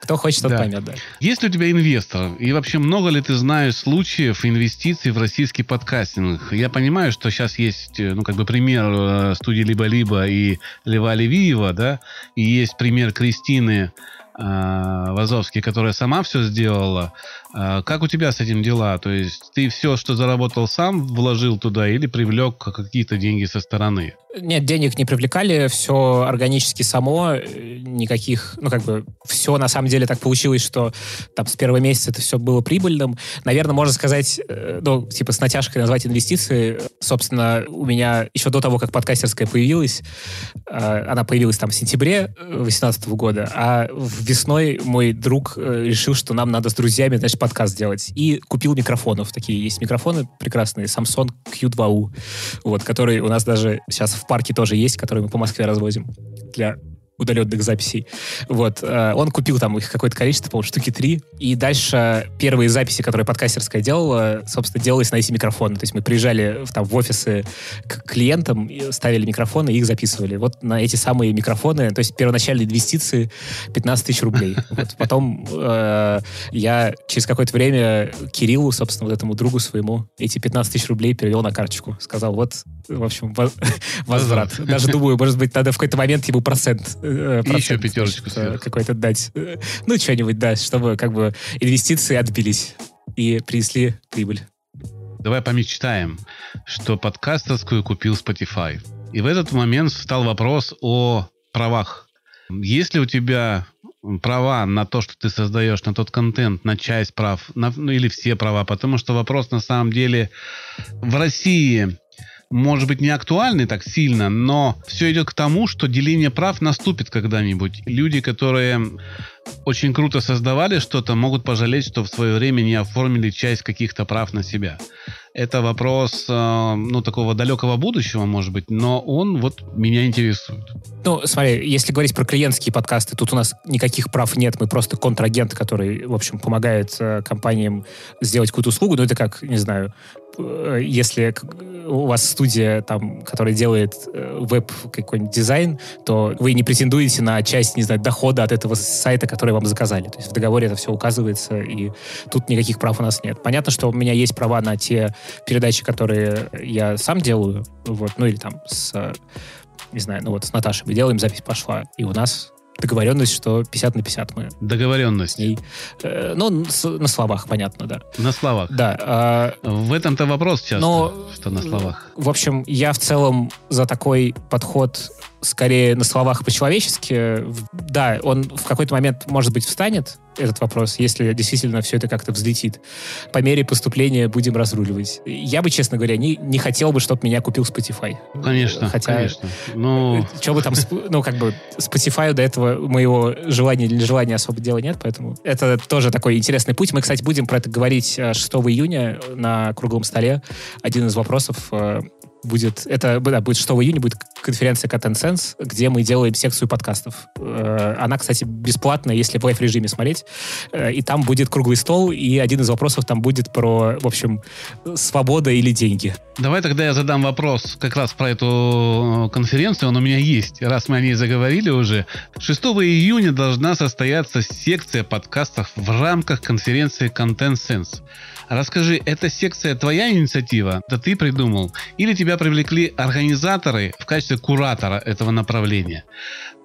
Кто хочет, тот да. поймет, да. Есть ли у тебя инвестор? И вообще, много ли ты знаешь случаев инвестиций в российский подкастинг? Я понимаю, что сейчас есть, э, ну, как бы пример э, студии «Либо-либо» и Лева Левиева, да, и есть пример Кристины Вазовский, которая сама все сделала. Э, как у тебя с этим дела? То есть ты все, что заработал сам, вложил туда или привлек какие-то деньги со стороны? Нет, денег не привлекали, все органически само, э, никаких, ну как бы все на самом деле так получилось, что там с первого месяца это все было прибыльным. Наверное, можно сказать, э, ну типа с натяжкой назвать инвестиции. Собственно, у меня еще до того, как подкастерская появилась, она появилась там в сентябре 2018 года, а весной мой друг решил, что нам надо с друзьями, значит, подкаст делать. И купил микрофонов. Такие есть микрофоны прекрасные, Samsung Q2U, вот, которые у нас даже сейчас в парке тоже есть, которые мы по Москве развозим для удаленных записей. Вот. Э, он купил там их какое-то количество, по штуки три. И дальше первые записи, которые подкастерская делала, собственно, делались на эти микрофоны. То есть мы приезжали в, там, в офисы к клиентам, ставили микрофоны и их записывали. Вот на эти самые микрофоны, то есть первоначальные инвестиции 15 тысяч рублей. Вот. Потом э, я через какое-то время Кириллу, собственно, вот этому другу своему, эти 15 тысяч рублей перевел на карточку. Сказал, вот, в общем, возврат. Даже думаю, может быть, надо в какой-то момент ему процент Э, и еще пятерочку значит, какой-то дать. Ну, что-нибудь, да, чтобы как бы инвестиции отбились и принесли прибыль. Давай помечтаем, что подкастерскую купил Spotify. И в этот момент встал вопрос о правах. Есть ли у тебя права на то, что ты создаешь, на тот контент, на часть прав, на, ну или все права, потому что вопрос на самом деле в России может быть, не актуальны так сильно, но все идет к тому, что деление прав наступит когда-нибудь. Люди, которые очень круто создавали что-то, могут пожалеть, что в свое время не оформили часть каких-то прав на себя. Это вопрос, э, ну, такого далекого будущего, может быть, но он вот меня интересует. Ну, смотри, если говорить про клиентские подкасты, тут у нас никаких прав нет, мы просто контрагент, который, в общем, помогает э, компаниям сделать какую-то услугу, ну, это как, не знаю, если у вас студия, там, которая делает э, веб какой-нибудь дизайн, то вы не претендуете на часть, не знаю, дохода от этого сайта, который вам заказали. То есть в договоре это все указывается, и тут никаких прав у нас нет. Понятно, что у меня есть права на те передачи, которые я сам делаю, вот, ну или там с не знаю, ну вот с Наташей мы делаем, запись пошла, и у нас договоренность, что 50 на 50 мы. Договоренность. Ней. Э, ну, с, на словах, понятно, да. На словах. Да. Э, в этом-то вопрос часто, но, что на словах. В общем, я в целом за такой подход скорее на словах по-человечески. Да, он в какой-то момент, может быть, встанет, этот вопрос, если действительно все это как-то взлетит. По мере поступления будем разруливать. Я бы, честно говоря, не, не хотел бы, чтобы меня купил Spotify. Конечно, Хотя, конечно. Но... Что бы там, ну, как бы, Spotify до этого моего желания или нежелания особо дела нет, поэтому это тоже такой интересный путь. Мы, кстати, будем про это говорить 6 э, июня на круглом столе. Один из вопросов э, будет, это да, будет 6 июня, будет конференция Sense, где мы делаем секцию подкастов. Э, она, кстати, бесплатная, если в лайф-режиме смотреть. Э, и там будет круглый стол, и один из вопросов там будет про, в общем, свобода или деньги. Давай тогда я задам вопрос как раз про эту э, конференцию, он у меня есть, раз мы о ней заговорили уже. 6 июня должна состояться секция подкастов в рамках конференции Content Sense. Расскажи, эта секция твоя инициатива? Да ты придумал? Или тебя привлекли организаторы в качестве куратора этого направления?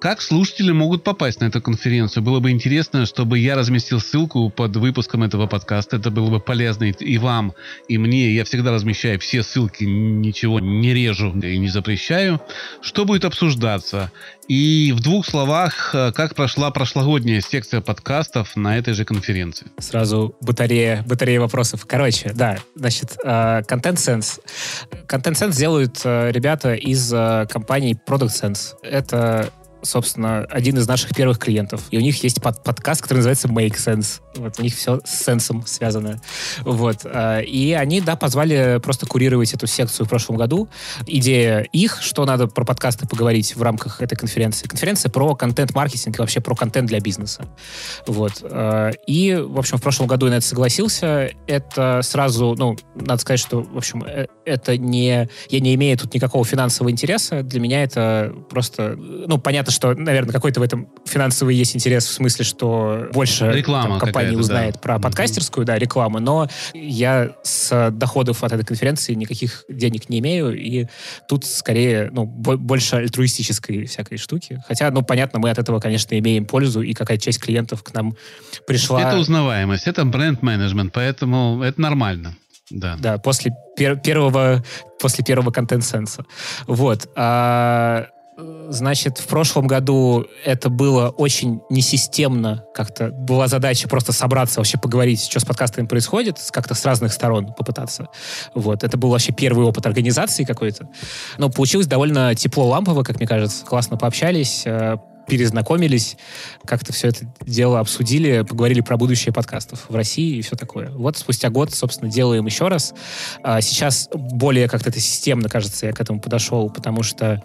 Как слушатели могут попасть на эту конференцию? Было бы интересно, чтобы я разместил ссылку под выпуском этого подкаста. Это было бы полезно и вам, и мне. Я всегда размещаю все ссылки, ничего не режу и не запрещаю. Что будет обсуждаться? И в двух словах, э, как прошла прошлогодняя секция подкастов на этой же конференции? Сразу батарея, батарея вопросов. Короче, да, значит, э, Content Sense. Content Sense делают э, ребята из компании Product Sense. Это собственно, один из наших первых клиентов. И у них есть под подкаст, который называется Make Sense. Вот у них все с сенсом связано. Вот. А, и они, да, позвали просто курировать эту секцию в прошлом году. Идея их, что надо про подкасты поговорить в рамках этой конференции. Конференция про контент-маркетинг и вообще про контент для бизнеса. Вот. А, и, в общем, в прошлом году я на это согласился. Это сразу, ну, надо сказать, что, в общем, э, это не... Я не имею тут никакого финансового интереса. Для меня это просто... Ну, понятно, что, наверное, какой-то в этом финансовый есть интерес в смысле, что больше Реклама там, компаний узнает да. про подкастерскую, да, рекламу, но я с доходов от этой конференции никаких денег не имею, и тут скорее, ну, больше альтруистической всякой штуки. Хотя, ну, понятно, мы от этого, конечно, имеем пользу, и какая часть клиентов к нам пришла. Это узнаваемость, это бренд-менеджмент, поэтому это нормально. Да. Да, после пер первого, после первого контент-сенса. Вот. А, Значит, в прошлом году это было очень несистемно. Как-то была задача просто собраться, вообще поговорить, что с подкастами происходит, как-то с разных сторон попытаться. Вот. Это был вообще первый опыт организации какой-то. Но получилось довольно тепло лампово, как мне кажется. Классно пообщались, э, перезнакомились, как-то все это дело обсудили, поговорили про будущее подкастов в России и все такое. Вот спустя год, собственно, делаем еще раз. А сейчас более как-то это системно, кажется, я к этому подошел, потому что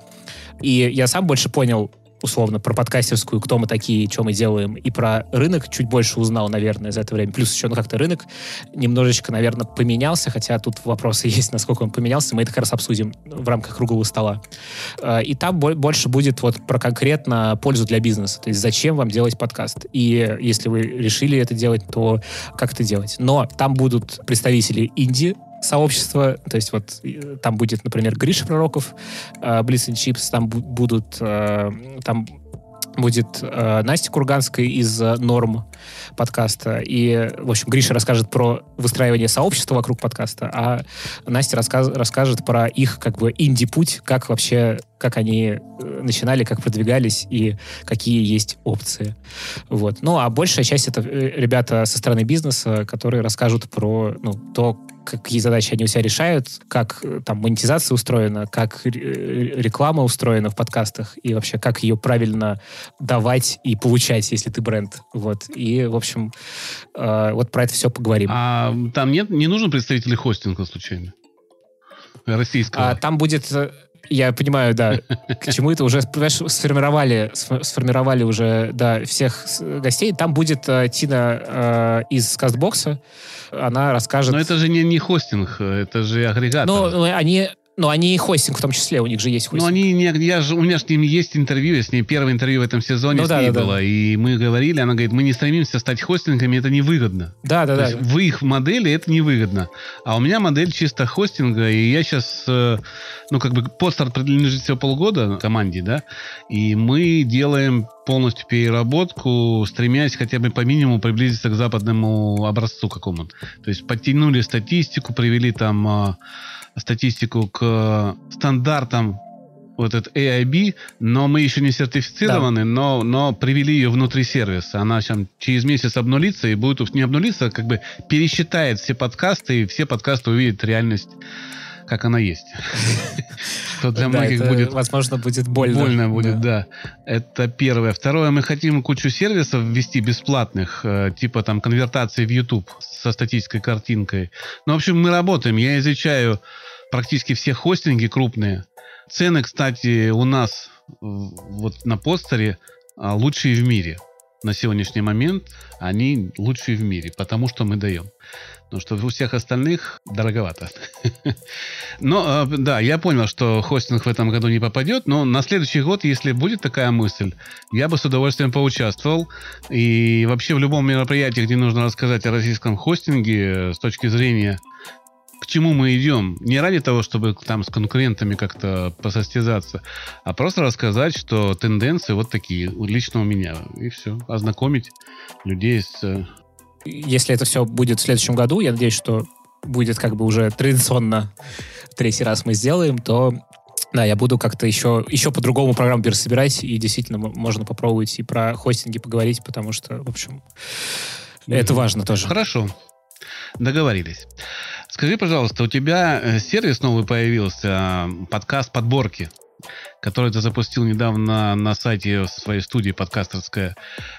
и я сам больше понял, условно про подкастерскую, кто мы такие, что мы делаем, и про рынок чуть больше узнал, наверное, за это время. Плюс еще, ну, как-то рынок немножечко, наверное, поменялся, хотя тут вопросы есть, насколько он поменялся, мы это как раз обсудим в рамках круглого стола. Э, и там больше будет вот про конкретно пользу для бизнеса, то есть зачем вам делать подкаст. И если вы решили это делать, то как это делать. Но там будут представители инди сообщества, то есть вот там будет, например, Гриша Пророков, э, Blitz and там будут, э, там будет э, Настя Курганская из э, Норм подкаста. И, в общем, Гриша расскажет про выстраивание сообщества вокруг подкаста, а Настя рассказ, расскажет про их как бы инди-путь, как вообще, как они э, начинали, как продвигались и какие есть опции. Вот. Ну, а большая часть это ребята со стороны бизнеса, которые расскажут про ну, то, какие задачи они у себя решают, как э, там монетизация устроена, как реклама устроена в подкастах и вообще как ее правильно давать и получать, если ты бренд. Вот. И, в общем, э, вот про это все поговорим. А там нет, не нужен представитель хостинга случайно? Российского? А, там будет... Э, я понимаю, да, к чему это уже, понимаешь, сформировали, сформировали уже, да, всех гостей. Там будет э, Тина э, из Кастбокса, она расскажет... Но это же не, не хостинг, это же агрегатор. Ну, они, но они и хостинг в том числе, у них же есть хостинг. Ну, они не, я же, у меня с ним есть интервью, я с ней первое интервью в этом сезоне ну, с да, ней да, было, да. и мы говорили, она говорит, мы не стремимся стать хостингами, это невыгодно. Да, да, То да. в их модели это невыгодно. А у меня модель чисто хостинга, и я сейчас, э, ну, как бы, постарт принадлежит всего полгода команде, да, и мы делаем полностью переработку, стремясь хотя бы по минимуму приблизиться к западному образцу какому-то. То есть подтянули статистику, привели там а, статистику к стандартам вот этот AIB, но мы еще не сертифицированы, да. но, но привели ее внутри сервиса. Она сейчас через месяц обнулится и будет не обнулиться, а как бы пересчитает все подкасты, и все подкасты увидят реальность как она есть. Что для многих будет... Возможно, будет больно. Больно будет, да. Это первое. Второе, мы хотим кучу сервисов ввести бесплатных, э, типа там конвертации в YouTube со статической картинкой. Ну, в общем, мы работаем. Я изучаю практически все хостинги крупные. Цены, кстати, у нас вот на постере а, лучшие в мире. На сегодняшний момент они лучшие в мире, потому что мы даем. Потому что у всех остальных дороговато. Но, а, да, я понял, что хостинг в этом году не попадет, но на следующий год, если будет такая мысль, я бы с удовольствием поучаствовал. И вообще в любом мероприятии, где нужно рассказать о российском хостинге с точки зрения чему мы идем. Не ради того, чтобы там с конкурентами как-то посостязаться, а просто рассказать, что тенденции вот такие, лично у меня. И все. Ознакомить людей с... Э, Если это все будет в следующем году, я надеюсь, что будет как бы уже традиционно третий раз мы сделаем, то да, я буду как-то еще, еще по-другому программу пересобирать, и действительно можно попробовать и про хостинги поговорить, потому что, в общем, это важно тоже. Хорошо. Договорились. Скажи, пожалуйста, у тебя э, сервис новый появился, подкаст подборки, который ты запустил недавно на сайте своей студии подкастерская.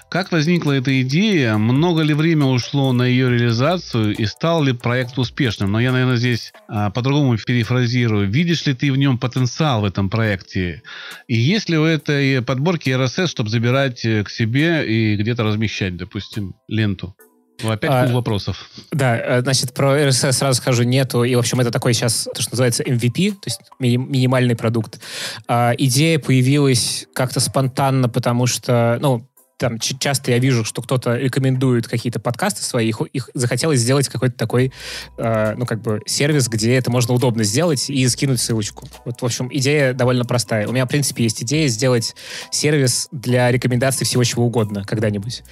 Как возникла эта идея? Много ли время ушло на ее реализацию и стал ли проект успешным? Но я, наверное, здесь а, по-другому перефразирую. Видишь ли ты в нем потенциал в этом проекте? И есть ли у этой подборки RSS, чтобы забирать э, к себе и где-то размещать, допустим, ленту? Ну, опять а, вопросов. Да, э, значит, про RSS сразу скажу, нету. И, в общем, это такой сейчас, то, что называется MVP, то есть ми- минимальный продукт. А, идея появилась как-то спонтанно, потому что, ну, там часто я вижу, что кто-то рекомендует какие-то подкасты свои, их, их захотелось сделать какой-то такой, э, ну, как бы сервис, где это можно удобно сделать и скинуть ссылочку. Вот, в общем, идея довольно простая. У меня, в принципе, есть идея сделать сервис для рекомендаций всего чего угодно когда-нибудь.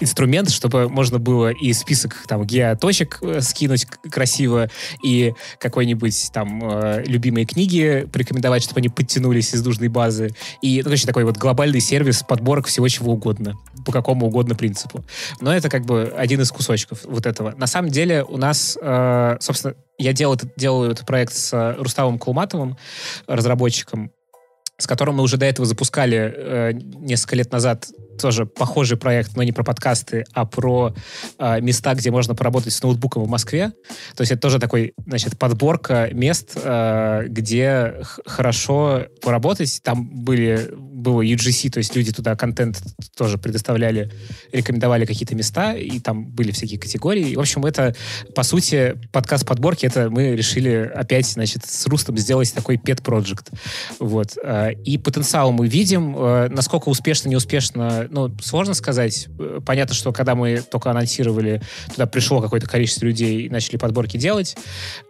Инструмент, чтобы можно было и список там геоточек э, скинуть красиво, и какой-нибудь там э, любимые книги порекомендовать, чтобы они подтянулись из нужной базы. И, ну, короче, такой вот глобальный сервис подборок всего чего угодно по какому угодно принципу. Но это как бы один из кусочков вот этого. На самом деле у нас, э, собственно, я делал, делаю этот проект с э, Руставом Кулматовым, разработчиком, с которым мы уже до этого запускали э, несколько лет назад тоже похожий проект, но не про подкасты, а про э, места, где можно поработать с ноутбуком в Москве. То есть это тоже такой, значит, подборка мест, э, где хорошо поработать. Там были, было UGC, то есть люди туда контент тоже предоставляли, рекомендовали какие-то места, и там были всякие категории. И, в общем, это, по сути, подкаст подборки, это мы решили опять, значит, с Рустом сделать такой pet-project. Вот. Э, и потенциал мы видим. Насколько успешно, неуспешно, ну, сложно сказать. Э, понятно, что когда мы только анонсировали, туда пришло какое-то количество людей и начали подборки делать.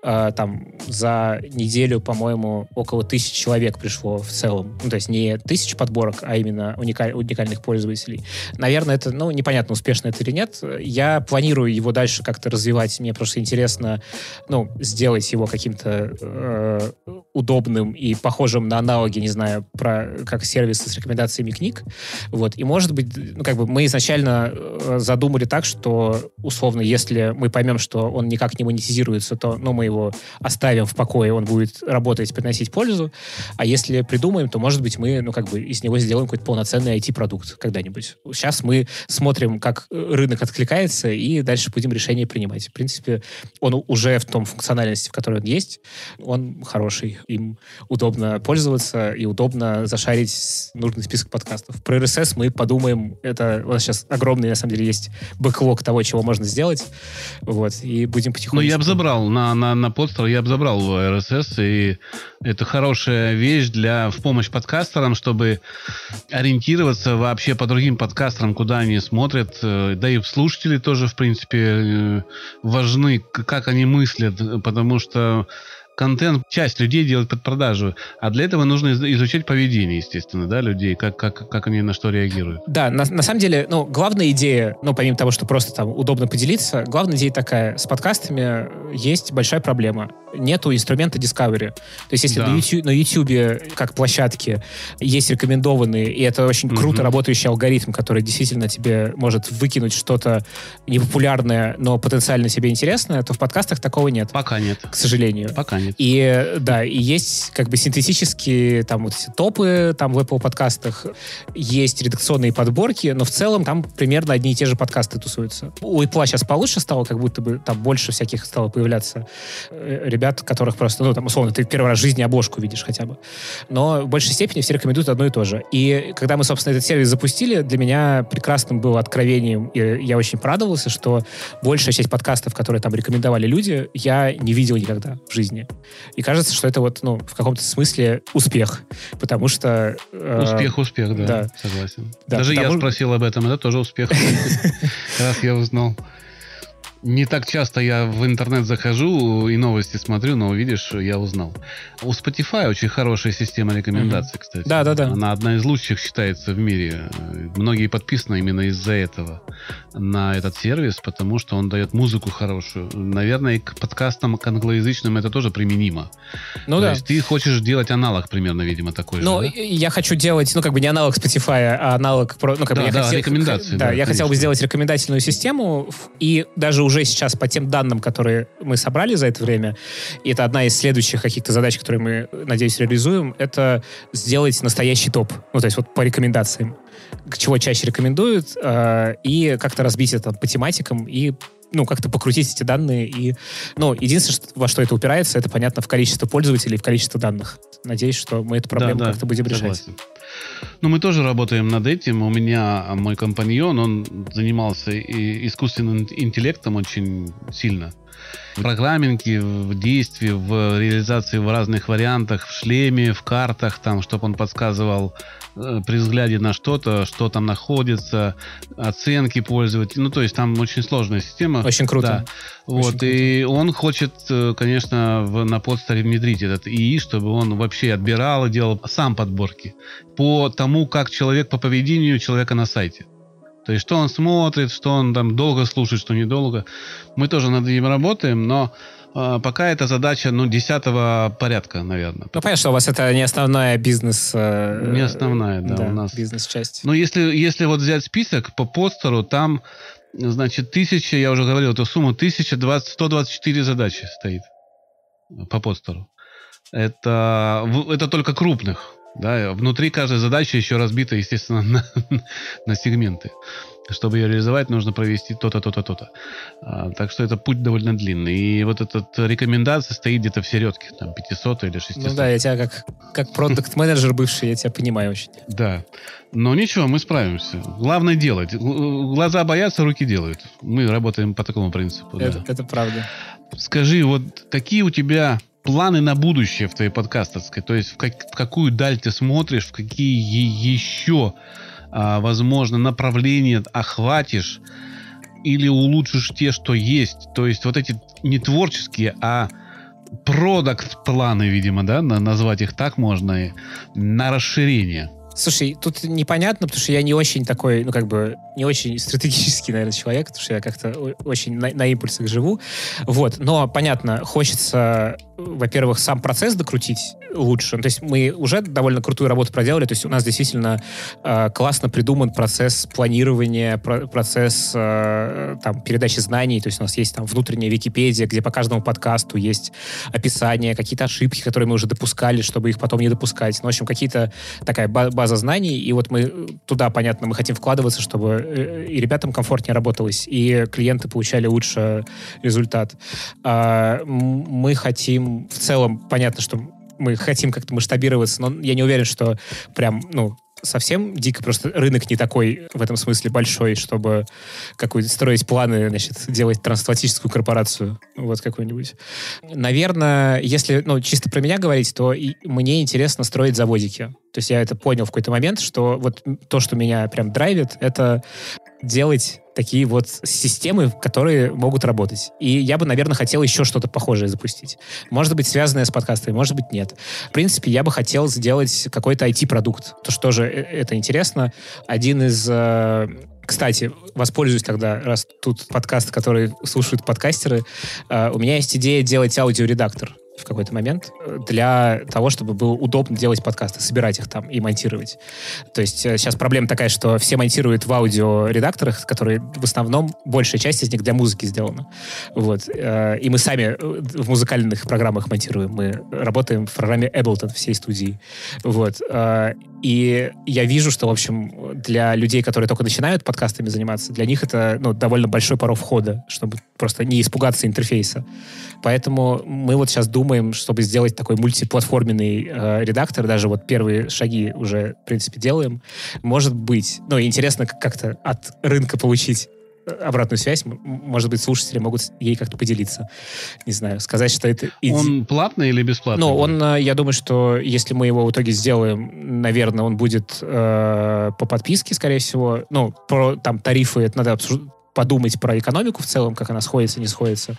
Там за неделю, по-моему, около тысячи человек пришло в целом. Ну, то есть не тысячи подборок, а именно уникаль, уникальных пользователей. Наверное, это, ну, непонятно, успешно это или нет. Я планирую его дальше как-то развивать. Мне просто интересно, ну, сделать его каким-то э, удобным и похожим на аналоги, не знаю, про как сервисы с рекомендациями книг. Вот. И, может быть, ну, как бы мы изначально э, задумали так, что, условно, если мы поймем, что он никак не монетизируется, то, ну, мы его оставим в покое, он будет работать, приносить пользу. А если придумаем, то, может быть, мы, ну, как бы из него сделаем какой-то полноценный IT-продукт когда-нибудь. Сейчас мы смотрим, как рынок откликается, и дальше будем решение принимать. В принципе, он уже в том функциональности, в которой он есть, он хороший. Им удобно пользоваться и удобно зашарить нужный список подкастов. Про RSS мы подумаем. Это у нас сейчас огромный, на самом деле, есть бэклог того, чего можно сделать. Вот. И будем потихоньку... Ну, я бы забрал на, на, на подстер, я бы забрал RSS, и это хорошая вещь для, в помощь подкастерам, чтобы ориентироваться вообще по другим подкастерам, куда они смотрят. Э, да и слушатели тоже, в принципе, э, важны, как они мыслят, потому что контент часть людей делает под продажу, а для этого нужно изучать поведение, естественно, да, людей, как, как, как они на что реагируют. Да, на, на самом деле, ну, главная идея, ну, помимо того, что просто там удобно поделиться, главная идея такая, с подкастами есть большая проблема. Нету инструмента Discovery. То есть, если да. на, YouTube, на YouTube как площадке есть рекомендованные, и это очень круто mm-hmm. работающий алгоритм, который действительно тебе может выкинуть что-то непопулярное, но потенциально себе интересное, то в подкастах такого нет. Пока нет. К сожалению. Пока нет. И да, и есть как бы синтетические там вот эти топы там в Apple подкастах, есть редакционные подборки, но в целом там примерно одни и те же подкасты тусуются. У Apple сейчас получше стало, как будто бы там больше всяких стало появляться э, ребят, которых просто, ну там условно, ты первый раз в жизни обложку видишь хотя бы. Но в большей степени все рекомендуют одно и то же. И когда мы, собственно, этот сервис запустили, для меня прекрасным было откровением, и я очень порадовался, что большая часть подкастов, которые там рекомендовали люди, я не видел никогда в жизни. И кажется, что это вот, ну, в каком-то смысле успех, потому что... Э, успех, успех, да, да. согласен. Да, Даже потому... я спросил об этом, это тоже успех. Раз я узнал. Не так часто я в интернет захожу и новости смотрю, но видишь, я узнал. У Spotify очень хорошая система рекомендаций, mm-hmm. кстати. Да, да, да. Она одна из лучших считается в мире. Многие подписаны именно из-за этого на этот сервис, потому что он дает музыку хорошую. Наверное, и к подкастам к англоязычным это тоже применимо. Ну То да. есть ты хочешь делать аналог примерно, видимо, такой ну, же. Ну, да? я хочу делать, ну, как бы не аналог Spotify, а аналог... Ну, как да, бы я да, хотел, рекомендации. Да, да я конечно. хотел бы сделать рекомендательную систему, и даже уже сейчас по тем данным, которые мы собрали за это время, и это одна из следующих каких-то задач, которые мы, надеюсь, реализуем, это сделать настоящий топ. Ну, то есть вот по рекомендациям. Чего чаще рекомендуют, э, и как-то разбить это по тематикам и ну, как-то покрутить эти данные. И, ну, единственное, во что это упирается, это, понятно, в количество пользователей, в количество данных. Надеюсь, что мы эту проблему да, да, как-то будем согласен. Ну, мы тоже работаем над этим. У меня мой компаньон, он занимался искусственным интеллектом очень сильно. В программинге, в действии, в реализации в разных вариантах, в шлеме, в картах, там, чтобы он подсказывал Э, при взгляде на что-то, что там находится, оценки пользователя. Ну, то есть там очень сложная система. Очень круто. Да. Очень вот, круто. и он хочет, э, конечно, в, на подстаре внедрить этот ИИ, чтобы он вообще отбирал и делал сам подборки по тому, как человек по поведению человека на сайте. То есть, что он смотрит, что он там долго слушает, что недолго. Мы тоже над этим работаем, но а, пока это задача, ну, десятого порядка, наверное. Ну, понятно, что у вас это не основная бизнес... Э, не основная, да, да у нас. бизнес-часть. Но если, если вот взять список по постеру, там, значит, тысяча, я уже говорил эту сумму, 1124 задачи стоит по постеру. Это, это только крупных. Да, внутри каждой задачи еще разбита, естественно, на, на сегменты. Чтобы ее реализовать, нужно провести то-то, то-то, то-то. А, так что это путь довольно длинный. И вот эта рекомендация стоит где-то в середке, там, 500 или 600. Ну да, я тебя как, как продукт-менеджер бывший, я тебя понимаю очень. Да. Но ничего, мы справимся. Главное делать. Глаза боятся, руки делают. Мы работаем по такому принципу. Это, да. это правда. Скажи, вот какие у тебя планы на будущее в твоей подкастерской? То есть в, как, в какую даль ты смотришь, в какие еще, а, возможно, направления охватишь или улучшишь те, что есть? То есть вот эти не творческие, а продукт планы, видимо, да, назвать их так можно, на расширение. Слушай, тут непонятно, потому что я не очень такой, ну, как бы, не очень стратегический, наверное, человек, потому что я как-то очень на, на импульсах живу. Вот. Но, понятно, хочется, во-первых, сам процесс докрутить лучше. То есть мы уже довольно крутую работу проделали, то есть у нас действительно э, классно придуман процесс планирования, про процесс э, там, передачи знаний, то есть у нас есть там внутренняя Википедия, где по каждому подкасту есть описание, какие-то ошибки, которые мы уже допускали, чтобы их потом не допускать. Ну, в общем, какие-то такая база знаний, и вот мы э, туда, понятно, мы хотим вкладываться, чтобы э, и ребятам комфортнее работалось, и клиенты получали лучше результат. А, мы хотим, в целом, понятно, что мы хотим как-то масштабироваться, но я не уверен, что прям, ну, совсем дико, просто рынок не такой в этом смысле большой, чтобы какую строить планы, значит, делать трансатлантическую корпорацию, вот какую-нибудь. Наверное, если, ну, чисто про меня говорить, то и мне интересно строить заводики. То есть я это понял в какой-то момент, что вот то, что меня прям драйвит, это делать такие вот системы, которые могут работать. И я бы, наверное, хотел еще что-то похожее запустить. Может быть, связанное с подкастами, может быть, нет. В принципе, я бы хотел сделать какой-то IT-продукт. То, что тоже э, это интересно. Один из э, кстати, воспользуюсь тогда, раз тут подкаст, который слушают подкастеры. Uh, у меня есть идея делать аудиоредактор в какой-то момент э, для того, чтобы было удобно делать подкасты, собирать их там и монтировать. То есть сейчас э, проблема такая, что все монтируют в аудиоредакторах, которые в основном большая часть из них для музыки сделана. Вот. Э, и мы сами в музыкальных программах монтируем. Мы работаем в программе Ableton всей студии. Вот. И я вижу, что, в общем, для людей, которые только начинают подкастами заниматься, для них это ну, довольно большой порог входа, чтобы просто не испугаться интерфейса. Поэтому мы вот сейчас думаем, чтобы сделать такой мультиплатформенный э, редактор, даже вот первые шаги уже, в принципе, делаем. Может быть, ну, интересно как-то от рынка получить обратную связь, может быть, слушатели могут ей как-то поделиться. Не знаю, сказать, что это... Он платный или бесплатный? Ну, он, э, я думаю, что если мы его в итоге сделаем, наверное, он будет э, по подписке, скорее всего. Ну, про там тарифы, это надо обсуж... подумать про экономику в целом, как она сходится, не сходится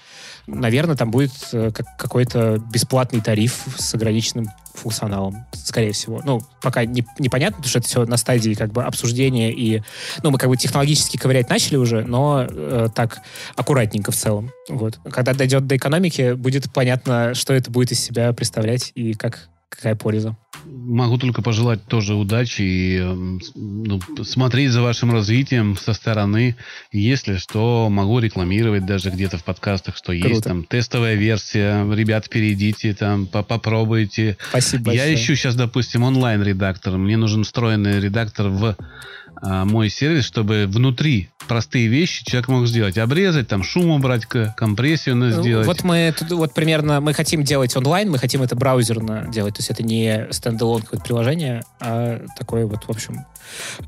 наверное, там будет э, какой-то бесплатный тариф с ограниченным функционалом, скорее всего. Ну, пока не, непонятно, потому что это все на стадии как бы обсуждения и, ну, мы как бы технологически ковырять начали уже, но э, так аккуратненько в целом. Вот. Когда дойдет до экономики, будет понятно, что это будет из себя представлять и как какая польза. Могу только пожелать тоже удачи и эм, ну, смотреть за вашим развитием со стороны. Если что, могу рекламировать даже где-то в подкастах, что Круто. есть там тестовая версия. Ребят, перейдите там, попробуйте. Спасибо Я большое. ищу сейчас, допустим, онлайн-редактор. Мне нужен встроенный редактор в мой сервис, чтобы внутри простые вещи человек мог сделать. Обрезать, там, шум убрать, компрессию ну, сделать. Вот мы тут, вот примерно, мы хотим делать онлайн, мы хотим это браузерно делать. То есть это не стендалон какое-то приложение, а такое вот, в общем,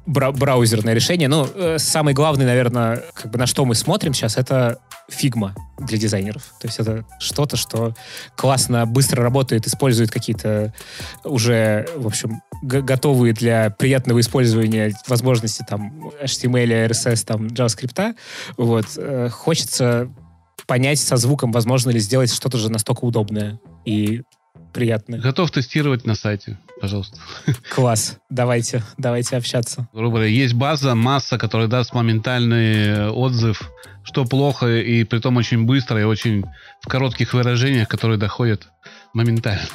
бра браузерное решение. Ну, э, самый главный, наверное, как бы на что мы смотрим сейчас, это Figma для дизайнеров. То есть это что-то, что классно, быстро работает, использует какие-то уже, в общем, готовые для приятного использования возможности там HTML, CSS, там JavaScript. Вот. Э, хочется понять со звуком, возможно ли сделать что-то же настолько удобное и приятное. Готов тестировать на сайте, пожалуйста. Класс. Давайте, давайте общаться. Грубо говоря, есть база, масса, которая даст моментальный отзыв, что плохо, и при том очень быстро, и очень в коротких выражениях, которые доходят моментально.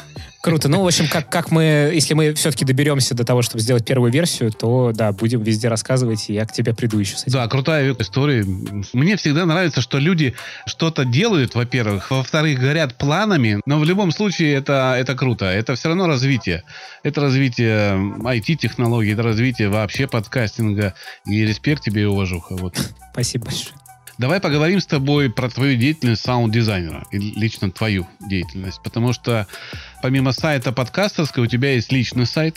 Круто. Ну, в общем, как, как мы, если мы все-таки доберемся до того, чтобы сделать первую версию, то, да, будем везде рассказывать, и я к тебе приду еще с этим. Да, крутая история. Мне всегда нравится, что люди что-то делают, во-первых, во-вторых, горят планами, но в любом случае это, это круто. Это все равно развитие. Это развитие IT-технологий, это развитие вообще подкастинга. И респект тебе и уважуха. Вот. Спасибо большое. Давай поговорим с тобой про твою деятельность саунд-дизайнера, и лично твою деятельность, потому что помимо сайта подкастерской у тебя есть личный сайт,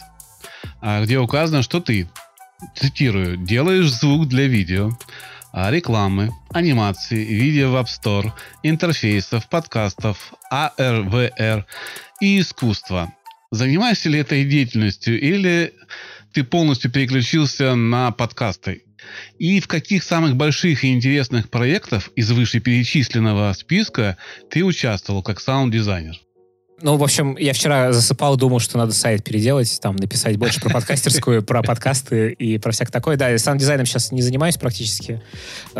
а, где указано, что ты, цитирую, делаешь звук для видео, а, рекламы, анимации, видео в App Store, интерфейсов, подкастов, AR, и искусства. Занимаешься ли этой деятельностью или ты полностью переключился на подкасты? И в каких самых больших и интересных проектах из вышеперечисленного списка ты участвовал как саунд-дизайнер? Ну, в общем, я вчера засыпал, думал, что надо сайт переделать, там, написать больше про подкастерскую, про подкасты и про всякое такое. Да, саунд-дизайном сейчас не занимаюсь практически,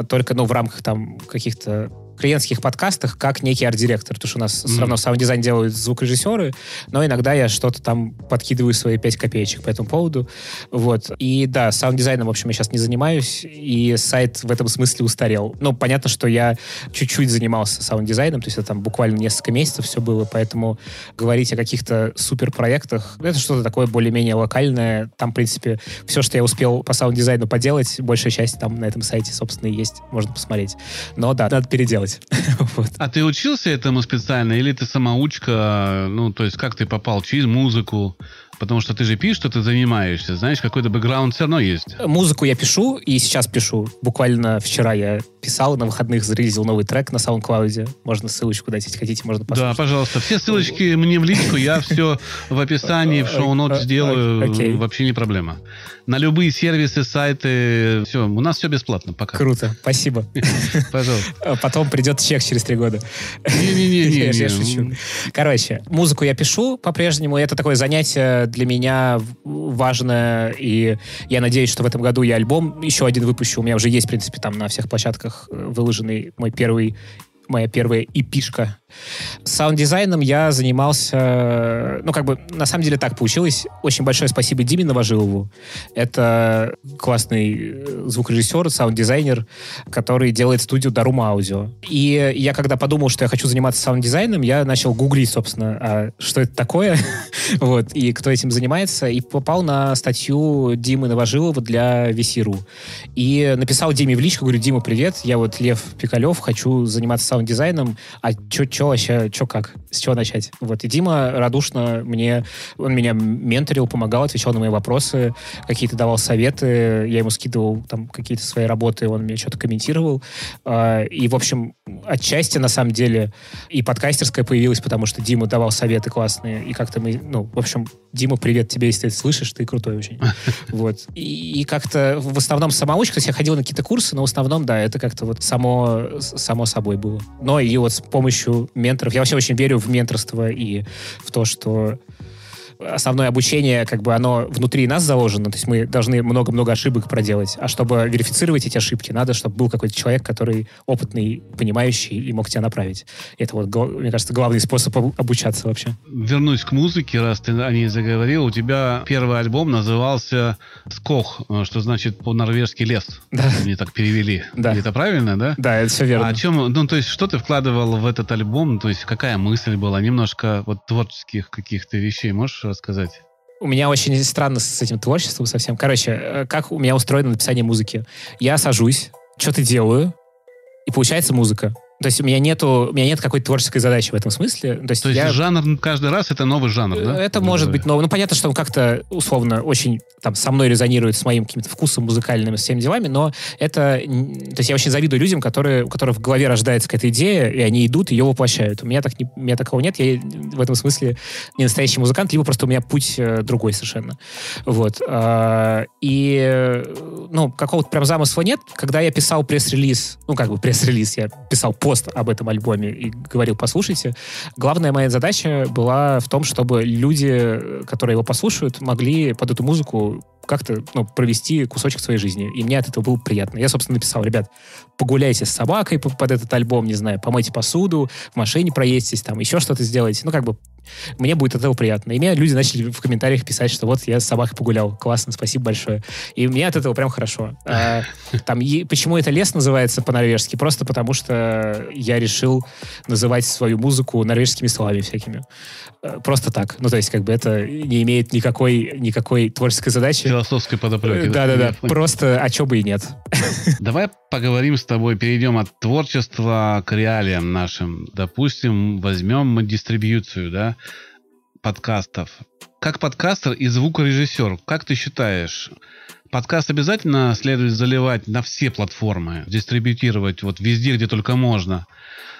только, ну, в рамках там каких-то клиентских подкастах как некий арт-директор, потому что у нас mm-hmm. все равно саунд-дизайн делают звукорежиссеры, но иногда я что-то там подкидываю свои 5 копеечек по этому поводу. Вот. И да, саунд-дизайном, в общем, я сейчас не занимаюсь, и сайт в этом смысле устарел. Ну, понятно, что я чуть-чуть занимался саунд-дизайном, то есть это там буквально несколько месяцев все было, поэтому говорить о каких-то суперпроектах, это что-то такое более-менее локальное. Там, в принципе, все, что я успел по саунд-дизайну поделать, большая часть там на этом сайте, собственно, и есть, можно посмотреть. Но да, надо переделать делать. А ты учился этому специально или ты самоучка? Ну, то есть как ты попал? Через музыку? Потому что ты же пишешь, что ты занимаешься. Знаешь, какой-то бэкграунд все равно есть. Музыку я пишу, и сейчас пишу. Буквально вчера я писал, на выходных зарелизил новый трек на SoundCloud. Можно ссылочку дать, если хотите, можно послушать. Да, пожалуйста. Все ссылочки мне в личку, я все в описании, в шоу-нот сделаю. Вообще не проблема. На любые сервисы, сайты, все, у нас все бесплатно пока. Круто, спасибо. Пожалуйста. Потом придет чек через три года. Не-не-не. Я шучу. Короче, музыку я пишу по-прежнему. Это такое занятие для меня важное. И я надеюсь, что в этом году я альбом еще один выпущу. У меня уже есть, в принципе, там на всех площадках э, выложенный мой первый моя первая эпишка Саунд-дизайном я занимался, ну, как бы, на самом деле так получилось. Очень большое спасибо Диме Новожилову. Это классный э, звукорежиссер, саунд-дизайнер, который делает студию Daruma Audio. И я, когда подумал, что я хочу заниматься саунд-дизайном, я начал гуглить, собственно, а что это такое, вот, и кто этим занимается, и попал на статью Димы Новожилова для VC.ru. И написал Диме в личку, говорю, Дима, привет, я вот Лев Пикалев, хочу заниматься саунд-дизайном, а что что вообще, что как, с чего начать? Вот, и Дима радушно мне, он меня менторил, помогал, отвечал на мои вопросы, какие-то давал советы, я ему скидывал там какие-то свои работы, он мне что-то комментировал. А, и, в общем, отчасти, на самом деле, и подкастерская появилась, потому что Дима давал советы классные, и как-то мы, ну, в общем, Дима, привет тебе, если ты это слышишь, ты крутой очень. Вот. И, и как-то в основном самоучка, то есть я ходил на какие-то курсы, но в основном, да, это как-то вот само, само собой было. Но и вот с помощью менторов. Я вообще очень верю в менторство и в то, что основное обучение, как бы оно внутри нас заложено, то есть мы должны много-много ошибок проделать. А чтобы верифицировать эти ошибки, надо, чтобы был какой-то человек, который опытный, понимающий и мог тебя направить. Это вот, мне кажется, главный способ обучаться вообще. Вернусь к музыке, раз ты о ней заговорил. У тебя первый альбом назывался «Скох», что значит по-норвежски «лес». Да. Мне так перевели. Да. Это правильно, да? Да, это все верно. А о чем, ну, то есть, что ты вкладывал в этот альбом? То есть, какая мысль была? Немножко вот творческих каких-то вещей можешь рассказать? У меня очень странно с этим творчеством совсем. Короче, э, как у меня устроено написание музыки? Я сажусь, что-то делаю, и получается музыка. То есть у меня нету, у меня нет какой-то творческой задачи в этом смысле. То есть, То есть я... жанр каждый раз это новый жанр, да? Это может быть новый. Ну, понятно, что он как-то условно очень там со мной резонирует с моим каким-то вкусом музыкальным, с всеми делами, но это... То есть я очень завидую людям, которые, у которых в голове рождается какая-то идея, и они идут, и ее воплощают. У меня, так не, у меня такого нет. Я в этом смысле не настоящий музыкант, либо просто у меня путь э, другой совершенно. Вот. А, и, ну, какого-то прям замысла нет. Когда я писал пресс-релиз, ну, как бы пресс-релиз, я писал пост об этом альбоме и говорил, послушайте. Главная моя задача была в том, чтобы люди, которые его послушают, могли под эту музыку как-то ну, провести кусочек своей жизни. И мне от этого было приятно. Я, собственно, написал, ребят, погуляйте с собакой под этот альбом, не знаю, помойте посуду, в машине проедьтесь, там еще что-то сделайте. Ну, как бы мне будет от этого приятно. И мне люди начали в комментариях писать, что вот я с собакой погулял. Классно, спасибо большое. И мне от этого прям хорошо. А, там, и, почему это лес называется по-норвежски? Просто потому что я решил называть свою музыку норвежскими словами всякими. Э, просто так. Ну, то есть, как бы это не имеет никакой, никакой творческой задачи. Философской подоплеки. Да-да-да. Просто, а чё бы и нет. Давай поговорим с тобой, перейдем от творчества к реалиям нашим. Допустим, возьмем мы дистрибьюцию, да, подкастов. Как подкастер и звукорежиссер, как ты считаешь, подкаст обязательно следует заливать на все платформы, дистрибьютировать вот везде, где только можно?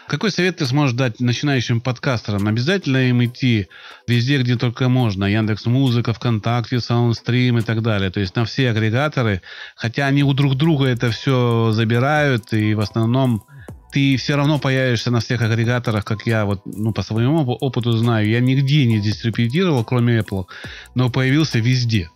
Какой совет ты сможешь дать начинающим подкастерам? Обязательно им идти везде, где только можно. Яндекс Музыка, ВКонтакте, Саундстрим и так далее. То есть на все агрегаторы. Хотя они у друг друга это все забирают. И в основном ты все равно появишься на всех агрегаторах, как я вот, ну, по своему опыту знаю. Я нигде не дистрибьютировал, кроме Apple, но появился везде.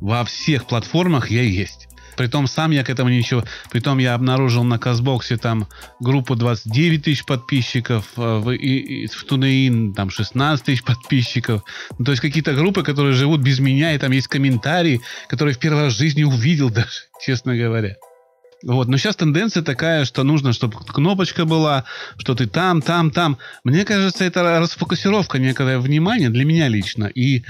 Во всех платформах я есть. Притом сам я к этому ничего... Притом я обнаружил на Казбоксе там группу 29 тысяч подписчиков, э, в, и, и, в Тунеин там 16 тысяч подписчиков. Ну, то есть какие-то группы, которые живут без меня, и там есть комментарии, которые в первый раз в жизни увидел даже, честно говоря. Вот. Но сейчас тенденция такая, что нужно, чтобы кнопочка была, что ты там, там, там. Мне кажется, это расфокусировка некое внимания для меня лично. И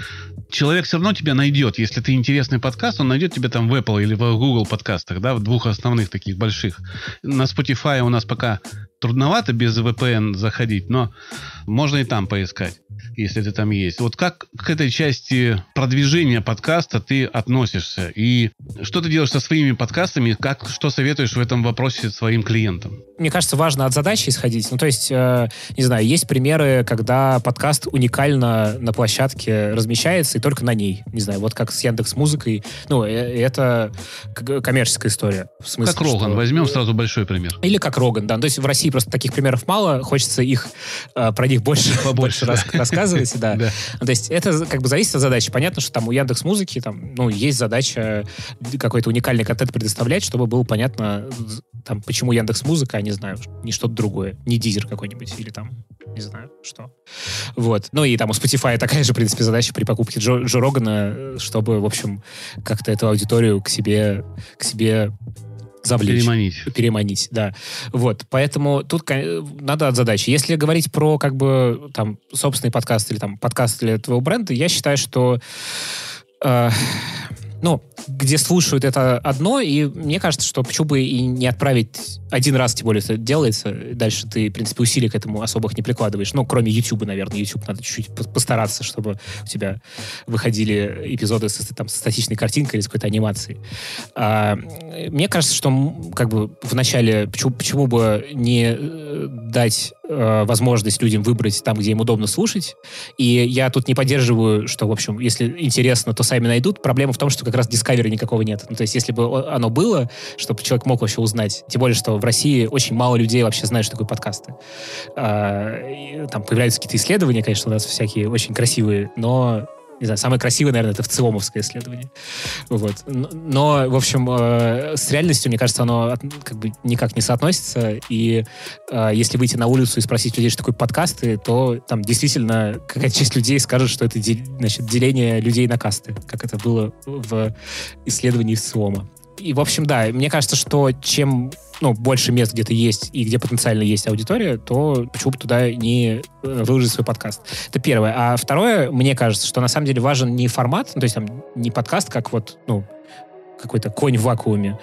человек все равно тебя найдет. Если ты интересный подкаст, он найдет тебя там в Apple или в Google подкастах, да, в двух основных таких больших. На Spotify у нас пока трудновато без VPN заходить, но можно и там поискать, если ты там есть. Вот как к этой части продвижения подкаста ты относишься? И что ты делаешь со своими подкастами? Как, что советуешь в этом вопросе своим клиентам? Мне кажется, важно от задачи исходить. Ну, то есть, э, не знаю, есть примеры, когда подкаст уникально на площадке размещается и только на ней. Не знаю, вот как с Яндекс Музыкой. Ну, э, это коммерческая история. В смысле, как Роган. Что... Возьмем сразу большой пример. Или как Роган, да. То есть в России просто таких примеров мало, хочется их э, про них больше, больше раз, рассказывать, да. да. То есть это как бы зависит от задачи. Понятно, что там у Яндекс Музыки там, ну, есть задача какой-то уникальный контент предоставлять, чтобы было понятно, там, почему Яндекс Музыка, а не знаю, не что-то другое, не дизер какой-нибудь или там, не знаю, что. Вот. Ну и там у Spotify такая же, в принципе, задача при покупке Джо, Джо Рогана, чтобы, в общем, как-то эту аудиторию к себе, к себе завлечь. Переманить. Переманить, да. Вот, поэтому тут надо от задачи. Если говорить про, как бы, там, собственный подкаст или там подкаст для твоего бренда, я считаю, что э, ну, где слушают это одно, и мне кажется, что почему бы и не отправить один раз, тем более это делается, дальше ты, в принципе, усилий к этому особых не прикладываешь. Ну, кроме YouTube, наверное. YouTube надо чуть-чуть постараться, чтобы у тебя выходили эпизоды с, там, с статичной картинкой или с какой-то анимацией. А, мне кажется, что как бы в начале почему, почему бы не э, дать э, возможность людям выбрать там, где им удобно слушать. И я тут не поддерживаю, что, в общем, если интересно, то сами найдут. Проблема в том, что как раз Discovery никакого нет. Ну, то есть, если бы оно было, чтобы человек мог вообще узнать. Тем более, что в России очень мало людей вообще знают, что такое подкасты. Э, там появляются какие-то исследования, конечно, у нас всякие очень красивые, но не знаю, самое красивое, наверное, это в ЦИОМовское исследование. Вот. Но, в общем, э, с реальностью, мне кажется, оно как бы никак не соотносится. И э, если выйти на улицу и спросить людей, что такое подкасты, то там действительно какая-то часть людей скажет, что это значит, деление людей на касты, как это было в исследовании ЦИОМа. И, в общем, да, мне кажется, что чем ну, больше мест где-то есть и где потенциально есть аудитория, то почему бы туда не э, выложить свой подкаст? Это первое. А второе, мне кажется, что на самом деле важен не формат, ну, то есть там не подкаст, как вот, ну, какой-то конь в вакууме,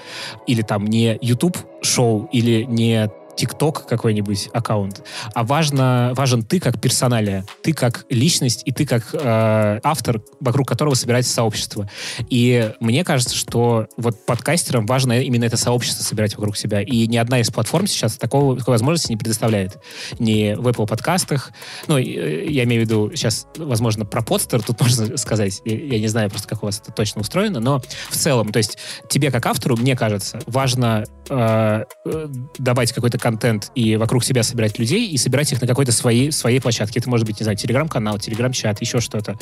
или там не YouTube-шоу, или не ТикТок какой-нибудь аккаунт, а важно, важен ты как персоналия, ты как личность и ты как э, автор, вокруг которого собирается сообщество. И мне кажется, что вот подкастерам важно именно это сообщество собирать вокруг себя. И ни одна из платформ сейчас такого, такой возможности не предоставляет. Ни в Apple подкастах, ну, э, я имею в виду сейчас, возможно, про подстер тут можно сказать. Я, не знаю просто, как у вас это точно устроено, но в целом, то есть тебе как автору, мне кажется, важно э, давать какой-то контент и вокруг себя собирать людей и собирать их на какой-то своей, своей площадке. Это может быть, не знаю, телеграм-канал, телеграм-чат, еще что-то,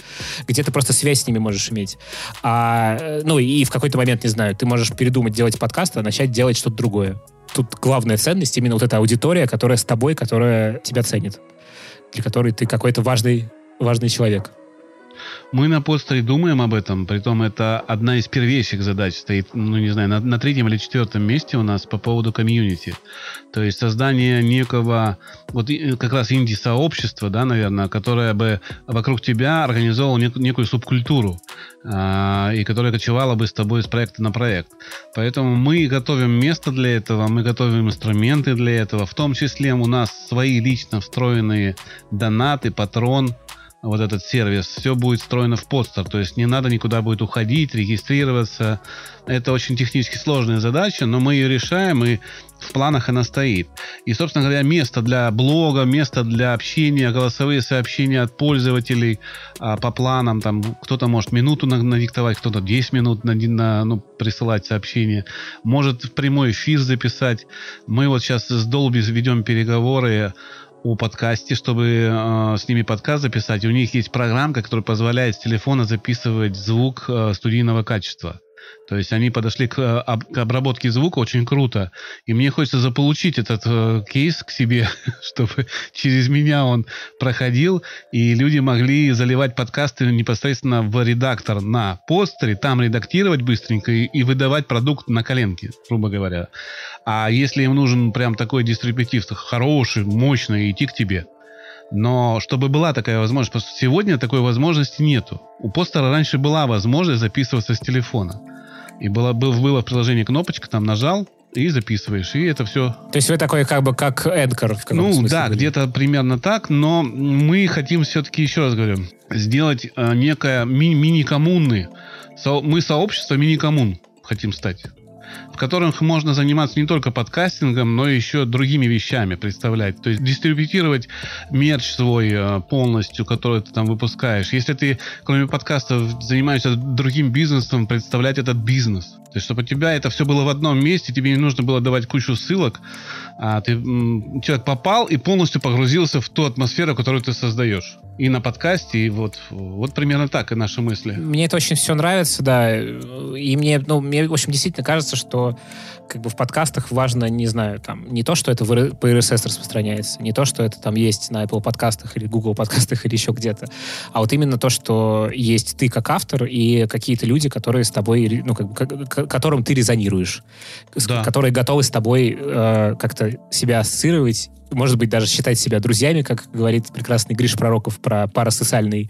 где ты просто связь с ними можешь иметь. А, э, ну и в какой-то момент, не знаю, ты можешь передумать делать подкаст, а начать делать что-то другое. Тут главная ценность именно вот эта аудитория, которая с тобой, которая тебя ценит, для которой ты какой-то важный, важный человек. Мы на постере думаем об этом, притом это одна из первейших задач стоит, ну не знаю, на, на третьем или четвертом месте у нас по поводу комьюнити. То есть создание некого, вот как раз инди-сообщества, да, наверное, которое бы вокруг тебя организовало нек, некую субкультуру, э, и которая кочевала бы с тобой с проекта на проект. Поэтому мы готовим место для этого, мы готовим инструменты для этого, в том числе у нас свои лично встроенные донаты, патрон, вот этот сервис, все будет встроено в подстер, то есть не надо никуда будет уходить, регистрироваться. Это очень технически сложная задача, но мы ее решаем, и в планах она стоит. И, собственно говоря, место для блога, место для общения, голосовые сообщения от пользователей а, по планам, там кто-то может минуту надиктовать, кто-то 10 минут на, на, ну, присылать сообщения, может в прямой эфир записать. Мы вот сейчас с Dolby ведем переговоры о подкасте, чтобы э, с ними подкаст записать. У них есть программка, которая позволяет с телефона записывать звук э, студийного качества. То есть они подошли к, э, к обработке звука очень круто. И мне хочется заполучить этот э, кейс к себе, чтобы через меня он проходил, и люди могли заливать подкасты непосредственно в редактор на постере, там редактировать быстренько и, и выдавать продукт на коленке, грубо говоря. А если им нужен прям такой дистрибутив хороший, мощный, идти к тебе. Но чтобы была такая возможность, потому что сегодня такой возможности нету. У постера раньше была возможность записываться с телефона. И было, был, было в приложении кнопочка, там нажал, и записываешь, и это все. То есть вы такой как бы как Эдгар в Ну смысле, да, где-то примерно так, но мы хотим все-таки, еще раз говорю, сделать э, некое ми- мини-коммуны. Со- мы сообщество мини-коммун хотим стать в которых можно заниматься не только подкастингом, но еще другими вещами представлять. То есть дистрибутировать мерч свой э, полностью, который ты там выпускаешь. Если ты, кроме подкастов, занимаешься другим бизнесом, представлять этот бизнес. То есть, чтобы у тебя это все было в одном месте, тебе не нужно было давать кучу ссылок, а ты человек попал и полностью погрузился в ту атмосферу, которую ты создаешь. И на подкасте, и вот, вот примерно так и наши мысли. Мне это очень все нравится, да. И мне, ну, мне, в общем, действительно кажется, что как бы в подкастах важно, не знаю, там, не то, что это по RSS распространяется, не то, что это там есть на Apple подкастах или Google подкастах или еще где-то, а вот именно то, что есть ты как автор и какие-то люди, которые с тобой, ну, как бы, к которым ты резонируешь, да. которые готовы с тобой э, как-то себя ассоциировать может быть, даже считать себя друзьями, как говорит прекрасный Гриш Пророков про парасоциальный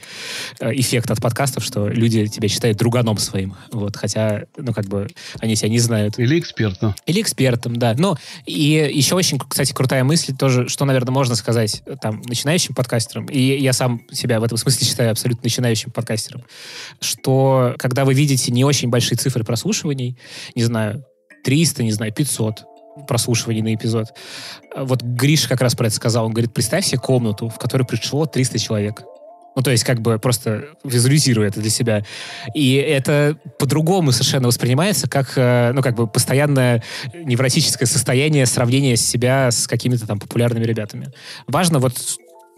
э, эффект от подкастов, что люди тебя считают друганом своим. Вот, хотя, ну, как бы, они себя не знают. Или экспертом. Или экспертом, да. Ну, и еще очень, кстати, крутая мысль тоже, что, наверное, можно сказать там начинающим подкастерам, и я сам себя в этом смысле считаю абсолютно начинающим подкастером, что когда вы видите не очень большие цифры прослушиваний, не знаю, 300, не знаю, 500, прослушиваний на эпизод. Вот Гриш как раз про это сказал. Он говорит, представь себе комнату, в которой пришло 300 человек. Ну, то есть, как бы просто визуализируя это для себя. И это по-другому совершенно воспринимается, как, э, ну, как бы постоянное невротическое состояние сравнения себя с какими-то там популярными ребятами. Важно вот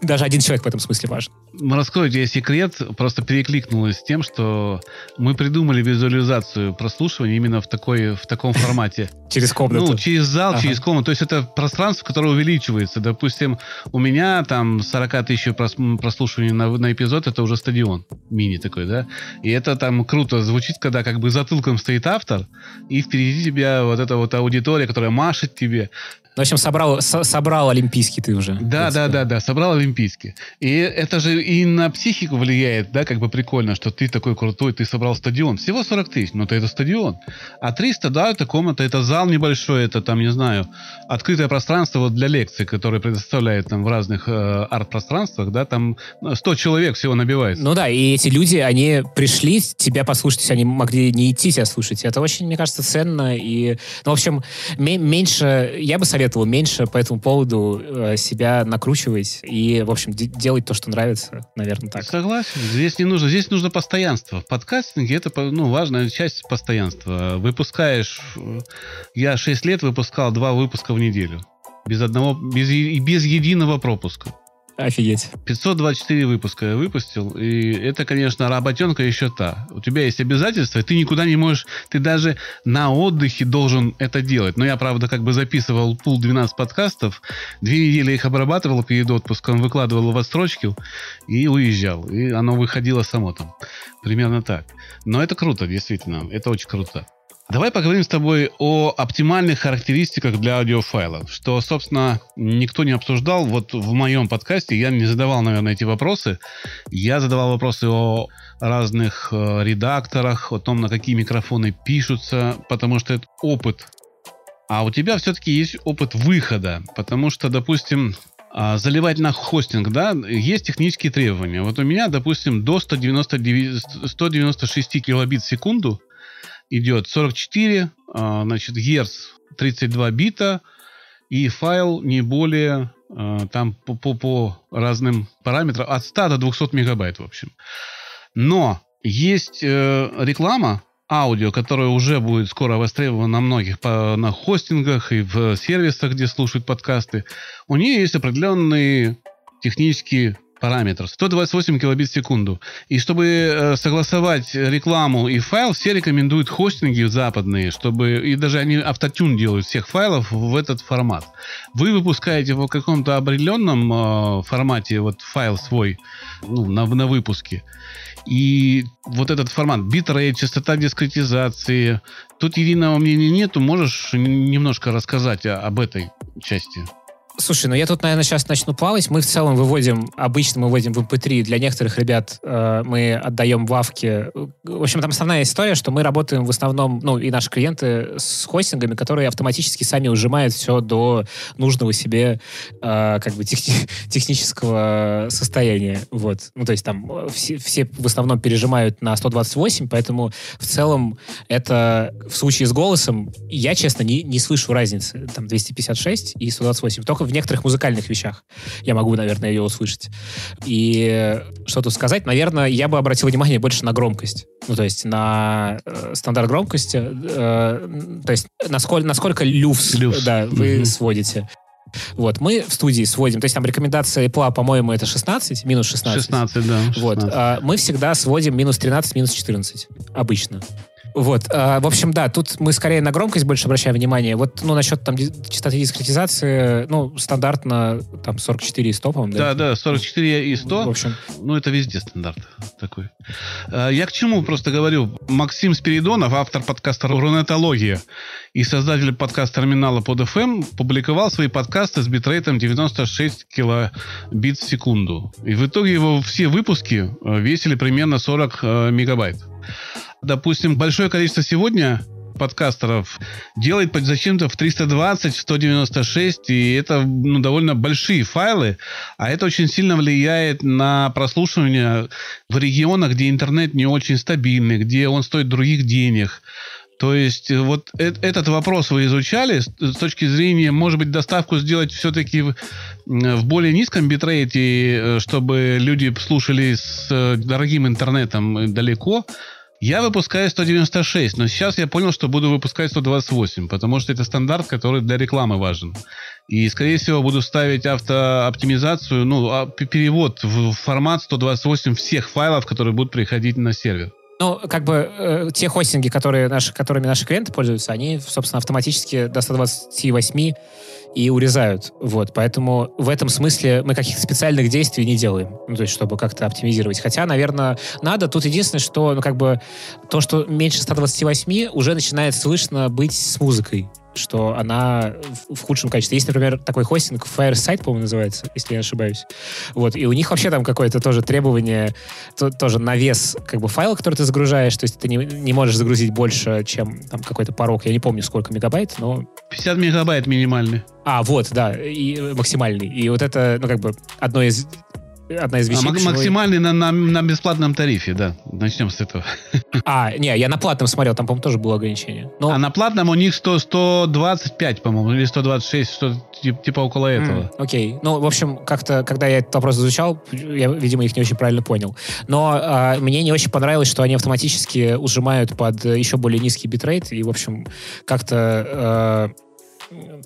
даже один человек в этом смысле важен. Раскрою тебе секрет, просто перекликнулось с тем, что мы придумали визуализацию прослушивания именно в, такой, в таком формате. Через комнату? Ну, через зал, ага. через комнату. То есть это пространство, которое увеличивается. Допустим, у меня там 40 тысяч прослушиваний на, на эпизод, это уже стадион. Мини такой, да? И это там круто звучит, когда как бы затылком стоит автор, и впереди тебя вот эта вот аудитория, которая машет тебе. Ну, в общем, собрал, со, собрал олимпийский ты уже. Да, да, да, да, собрал олимпийский. И это же и на психику влияет, да, как бы прикольно, что ты такой крутой, ты собрал стадион. Всего 40 тысяч, но это стадион. А 300, да, это комната, это зал небольшой, это там, не знаю, открытое пространство вот для лекций, которые предоставляют там в разных э, арт-пространствах, да, там 100 человек всего набивается. Ну да, и эти люди, они пришли тебя послушать, они могли не идти тебя слушать. Это очень, мне кажется, ценно. И, ну, в общем, меньше, я бы советовал советовал меньше по этому поводу э, себя накручивать и, в общем, делать то, что нравится, наверное, так. Согласен. Здесь не нужно, здесь нужно постоянство. В подкастинге это ну, важная часть постоянства. Выпускаешь... Э, я 6 лет выпускал два выпуска в неделю. Без одного, без, без единого пропуска. Офигеть. 524 выпуска я выпустил, и это, конечно, работенка еще та. У тебя есть обязательства, и ты никуда не можешь, ты даже на отдыхе должен это делать. Но я, правда, как бы записывал пул 12 подкастов, две недели их обрабатывал перед отпуском, выкладывал в отстрочки и уезжал. И оно выходило само там. Примерно так. Но это круто, действительно. Это очень круто. Давай поговорим с тобой о оптимальных характеристиках для аудиофайлов, что, собственно, никто не обсуждал. Вот в моем подкасте я не задавал, наверное, эти вопросы. Я задавал вопросы о разных э, редакторах, о том, на какие микрофоны пишутся, потому что это опыт. А у тебя все-таки есть опыт выхода, потому что, допустим, а, заливать на хостинг, да, есть технические требования. Вот у меня, допустим, до 199, 196 килобит в секунду идет 44, а, значит, герц 32 бита, и файл не более а, там по, по, по разным параметрам от 100 до 200 мегабайт, в общем. Но есть э, реклама аудио, которая уже будет скоро востребована на многих по, на хостингах и в сервисах, где слушают подкасты. У нее есть определенные технические параметр 128 килобит в секунду. И чтобы э, согласовать рекламу и файл, все рекомендуют хостинги западные, чтобы и даже они autotune делают всех файлов в этот формат. Вы выпускаете в каком-то определенном э, формате вот файл свой ну, на, на выпуске. И вот этот формат, битрейт, частота дискретизации, тут единого мнения нету. Можешь немножко рассказать об этой части? Слушай, ну я тут, наверное, сейчас начну плавать. Мы в целом выводим, обычно мы выводим в MP3. Для некоторых ребят э, мы отдаем в. В общем, там основная история, что мы работаем в основном, ну, и наши клиенты с хостингами, которые автоматически сами ужимают все до нужного себе э, как бы техни- технического состояния. Вот. Ну, то есть там э, все, все в основном пережимают на 128, поэтому в целом это в случае с голосом я, честно, не, не слышу разницы. Там 256 и 128. Только в некоторых музыкальных вещах я могу, наверное, ее услышать. И что тут сказать? Наверное, я бы обратил внимание больше на громкость. Ну, то есть на э, стандарт громкости. Э, то есть насколько, насколько люфс, люфс. Да, вы угу. сводите. Вот, мы в студии сводим, то есть там рекомендация Apple, по-моему, это 16, минус 16. 16, да. 16. Вот, а мы всегда сводим минус 13, минус 14, обычно. Вот, э, в общем, да, тут мы скорее на громкость больше обращаем внимание. Вот, ну, насчет там частоты дискретизации, ну, стандартно там 44 и 100, по-моему, да? Да, да, 44 и 100. В общем. Ну, это везде стандарт такой. Э, я к чему просто говорю. Максим Спиридонов, автор подкаста «Рунетология» и создатель подкаст-терминала под FM, публиковал свои подкасты с битрейтом 96 килобит в секунду. И в итоге его все выпуски э, весили примерно 40 мегабайт допустим, большое количество сегодня подкастеров делает зачем-то в 320, в 196, и это ну, довольно большие файлы, а это очень сильно влияет на прослушивание в регионах, где интернет не очень стабильный, где он стоит других денег. То есть э, вот э этот вопрос вы изучали с точки зрения, может быть, доставку сделать все-таки в, в более низком битрейте, э, чтобы люди слушали с э, дорогим интернетом далеко, я выпускаю 196, но сейчас я понял, что буду выпускать 128, потому что это стандарт, который для рекламы важен. И, скорее всего, буду ставить автооптимизацию, ну, а, перевод в формат 128 всех файлов, которые будут приходить на сервер. Ну, как бы э, те хостинги, которые наши, которыми наши клиенты пользуются, они, собственно, автоматически до 128 и урезают. Вот, поэтому в этом смысле мы каких-то специальных действий не делаем, ну, то есть, чтобы как-то оптимизировать. Хотя, наверное, надо. Тут единственное, что, ну, как бы, то, что меньше 128 уже начинает слышно быть с музыкой что она в, худшем качестве. Есть, например, такой хостинг, Fireside, по-моему, называется, если я не ошибаюсь. Вот, и у них вообще там какое-то тоже требование, то, тоже на вес как бы файла, который ты загружаешь, то есть ты не, не можешь загрузить больше, чем там какой-то порог, я не помню, сколько мегабайт, но... 50 мегабайт минимальный. А, вот, да, и максимальный. И вот это, ну, как бы, одно из одна из вещей. А, максимальный на, на, на бесплатном тарифе, да. Начнем с этого. А, не, я на платном смотрел, там, по-моему, тоже было ограничение. Но... А на платном у них 100, 125, по-моему, или 126, что типа, около этого. Mm, окей. Ну, в общем, как-то, когда я этот вопрос изучал, я, видимо, их не очень правильно понял. Но а, мне не очень понравилось, что они автоматически ужимают под еще более низкий битрейт, и, в общем, как-то... А,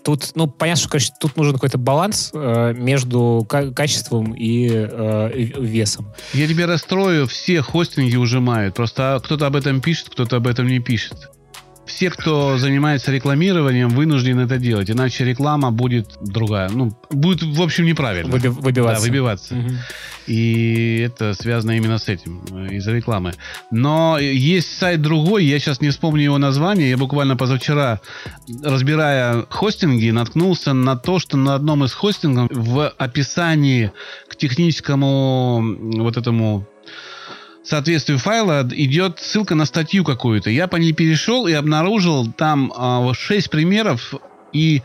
тут, ну, понятно, что, короче, тут нужен какой-то баланс э, между качеством и э, весом. Я тебе расстрою, все хостинги ужимают. Просто кто-то об этом пишет, кто-то об этом не пишет все, кто занимается рекламированием, вынуждены это делать, иначе реклама будет другая. Ну, будет, в общем, неправильно. Выби- выбиваться. Да, выбиваться. Угу. И это связано именно с этим, э, из-за рекламы. Но есть сайт другой, я сейчас не вспомню его название, я буквально позавчера, разбирая хостинги, наткнулся на то, что на одном из хостингов в описании к техническому вот этому соответствию файла идет ссылка на статью какую-то. Я по ней перешел и обнаружил там э, 6 примеров и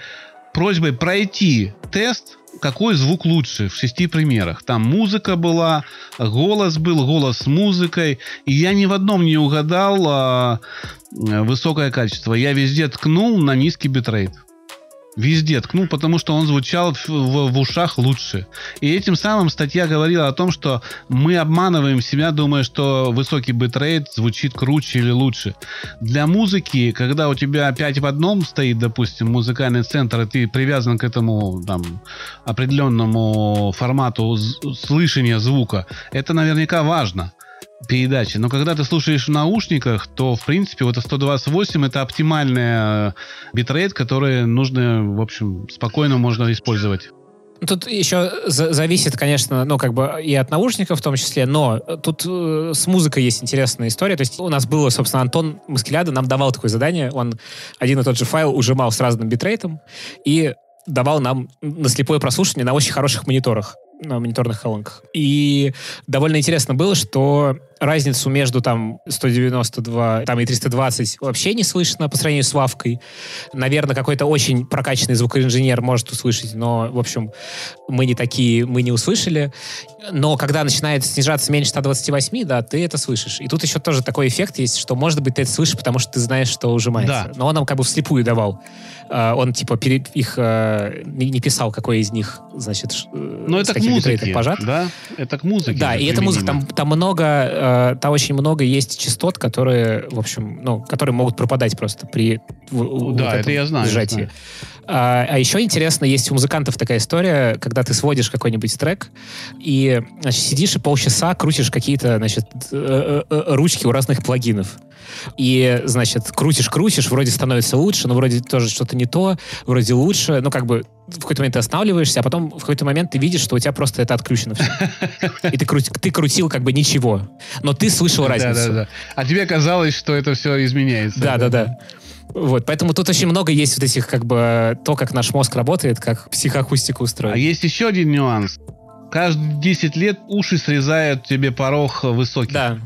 просьбой пройти тест, какой звук лучше в шести примерах. Там музыка была, голос был, голос с музыкой. И я ни в одном не угадал а, высокое качество. Я везде ткнул на низкий битрейт. Везде ткнул, потому что он звучал в, в, в ушах лучше. И этим самым статья говорила о том, что мы обманываем себя, думая, что высокий битрейт звучит круче или лучше. Для музыки, когда у тебя 5 в одном стоит, допустим, музыкальный центр, и ты привязан к этому там, определенному формату слышания звука, это наверняка важно передачи. Но когда ты слушаешь в наушниках, то, в принципе, вот 128 это оптимальная битрейт, который нужно, в общем, спокойно можно использовать. Тут еще зависит, конечно, ну, как бы и от наушников в том числе, но тут э, с музыкой есть интересная история. То есть у нас было, собственно, Антон Маскеляда нам давал такое задание. Он один и тот же файл ужимал с разным битрейтом и давал нам на слепое прослушивание на очень хороших мониторах на мониторных колонках. И довольно интересно было, что разницу между там 192 там, и 320 вообще не слышно по сравнению с лавкой. Наверное, какой-то очень прокачанный звукоинженер может услышать, но, в общем, мы не такие, мы не услышали. Но когда начинает снижаться меньше 128, да, ты это слышишь. И тут еще тоже такой эффект есть, что, может быть, ты это слышишь, потому что ты знаешь, что ужимается. Да. Но он нам как бы вслепую давал. А, он, типа, их э, не писал, какой из них, значит, Но это к музыке, пожат. да? Это к музыке. Да, и это музыка. Там, там много, э, там очень много есть частот, которые, в общем, ну, которые могут пропадать просто при в, да, вот это я знаю. сжатии. Знаю. А, а еще интересно, есть у музыкантов такая история, когда ты сводишь какой-нибудь трек и значит, сидишь и полчаса крутишь какие-то значит, э, э, ручки у разных плагинов. И, значит, крутишь-крутишь, вроде становится лучше, но вроде тоже что-то не то, вроде лучше. Ну, как бы в какой-то момент ты останавливаешься, а потом в какой-то момент ты видишь, что у тебя просто это отключено все. И ты, крути, ты крутил как бы ничего. Но ты слышал разницу. Да, да, да. А тебе казалось, что это все изменяется. Да, да, да. Вот, поэтому тут очень много есть вот этих, как бы, то, как наш мозг работает, как психоакустика устроена. А есть еще один нюанс. Каждые 10 лет уши срезают тебе порог высокий. Да.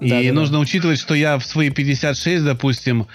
И да, нужно да. учитывать, что я в свои 56, допустим,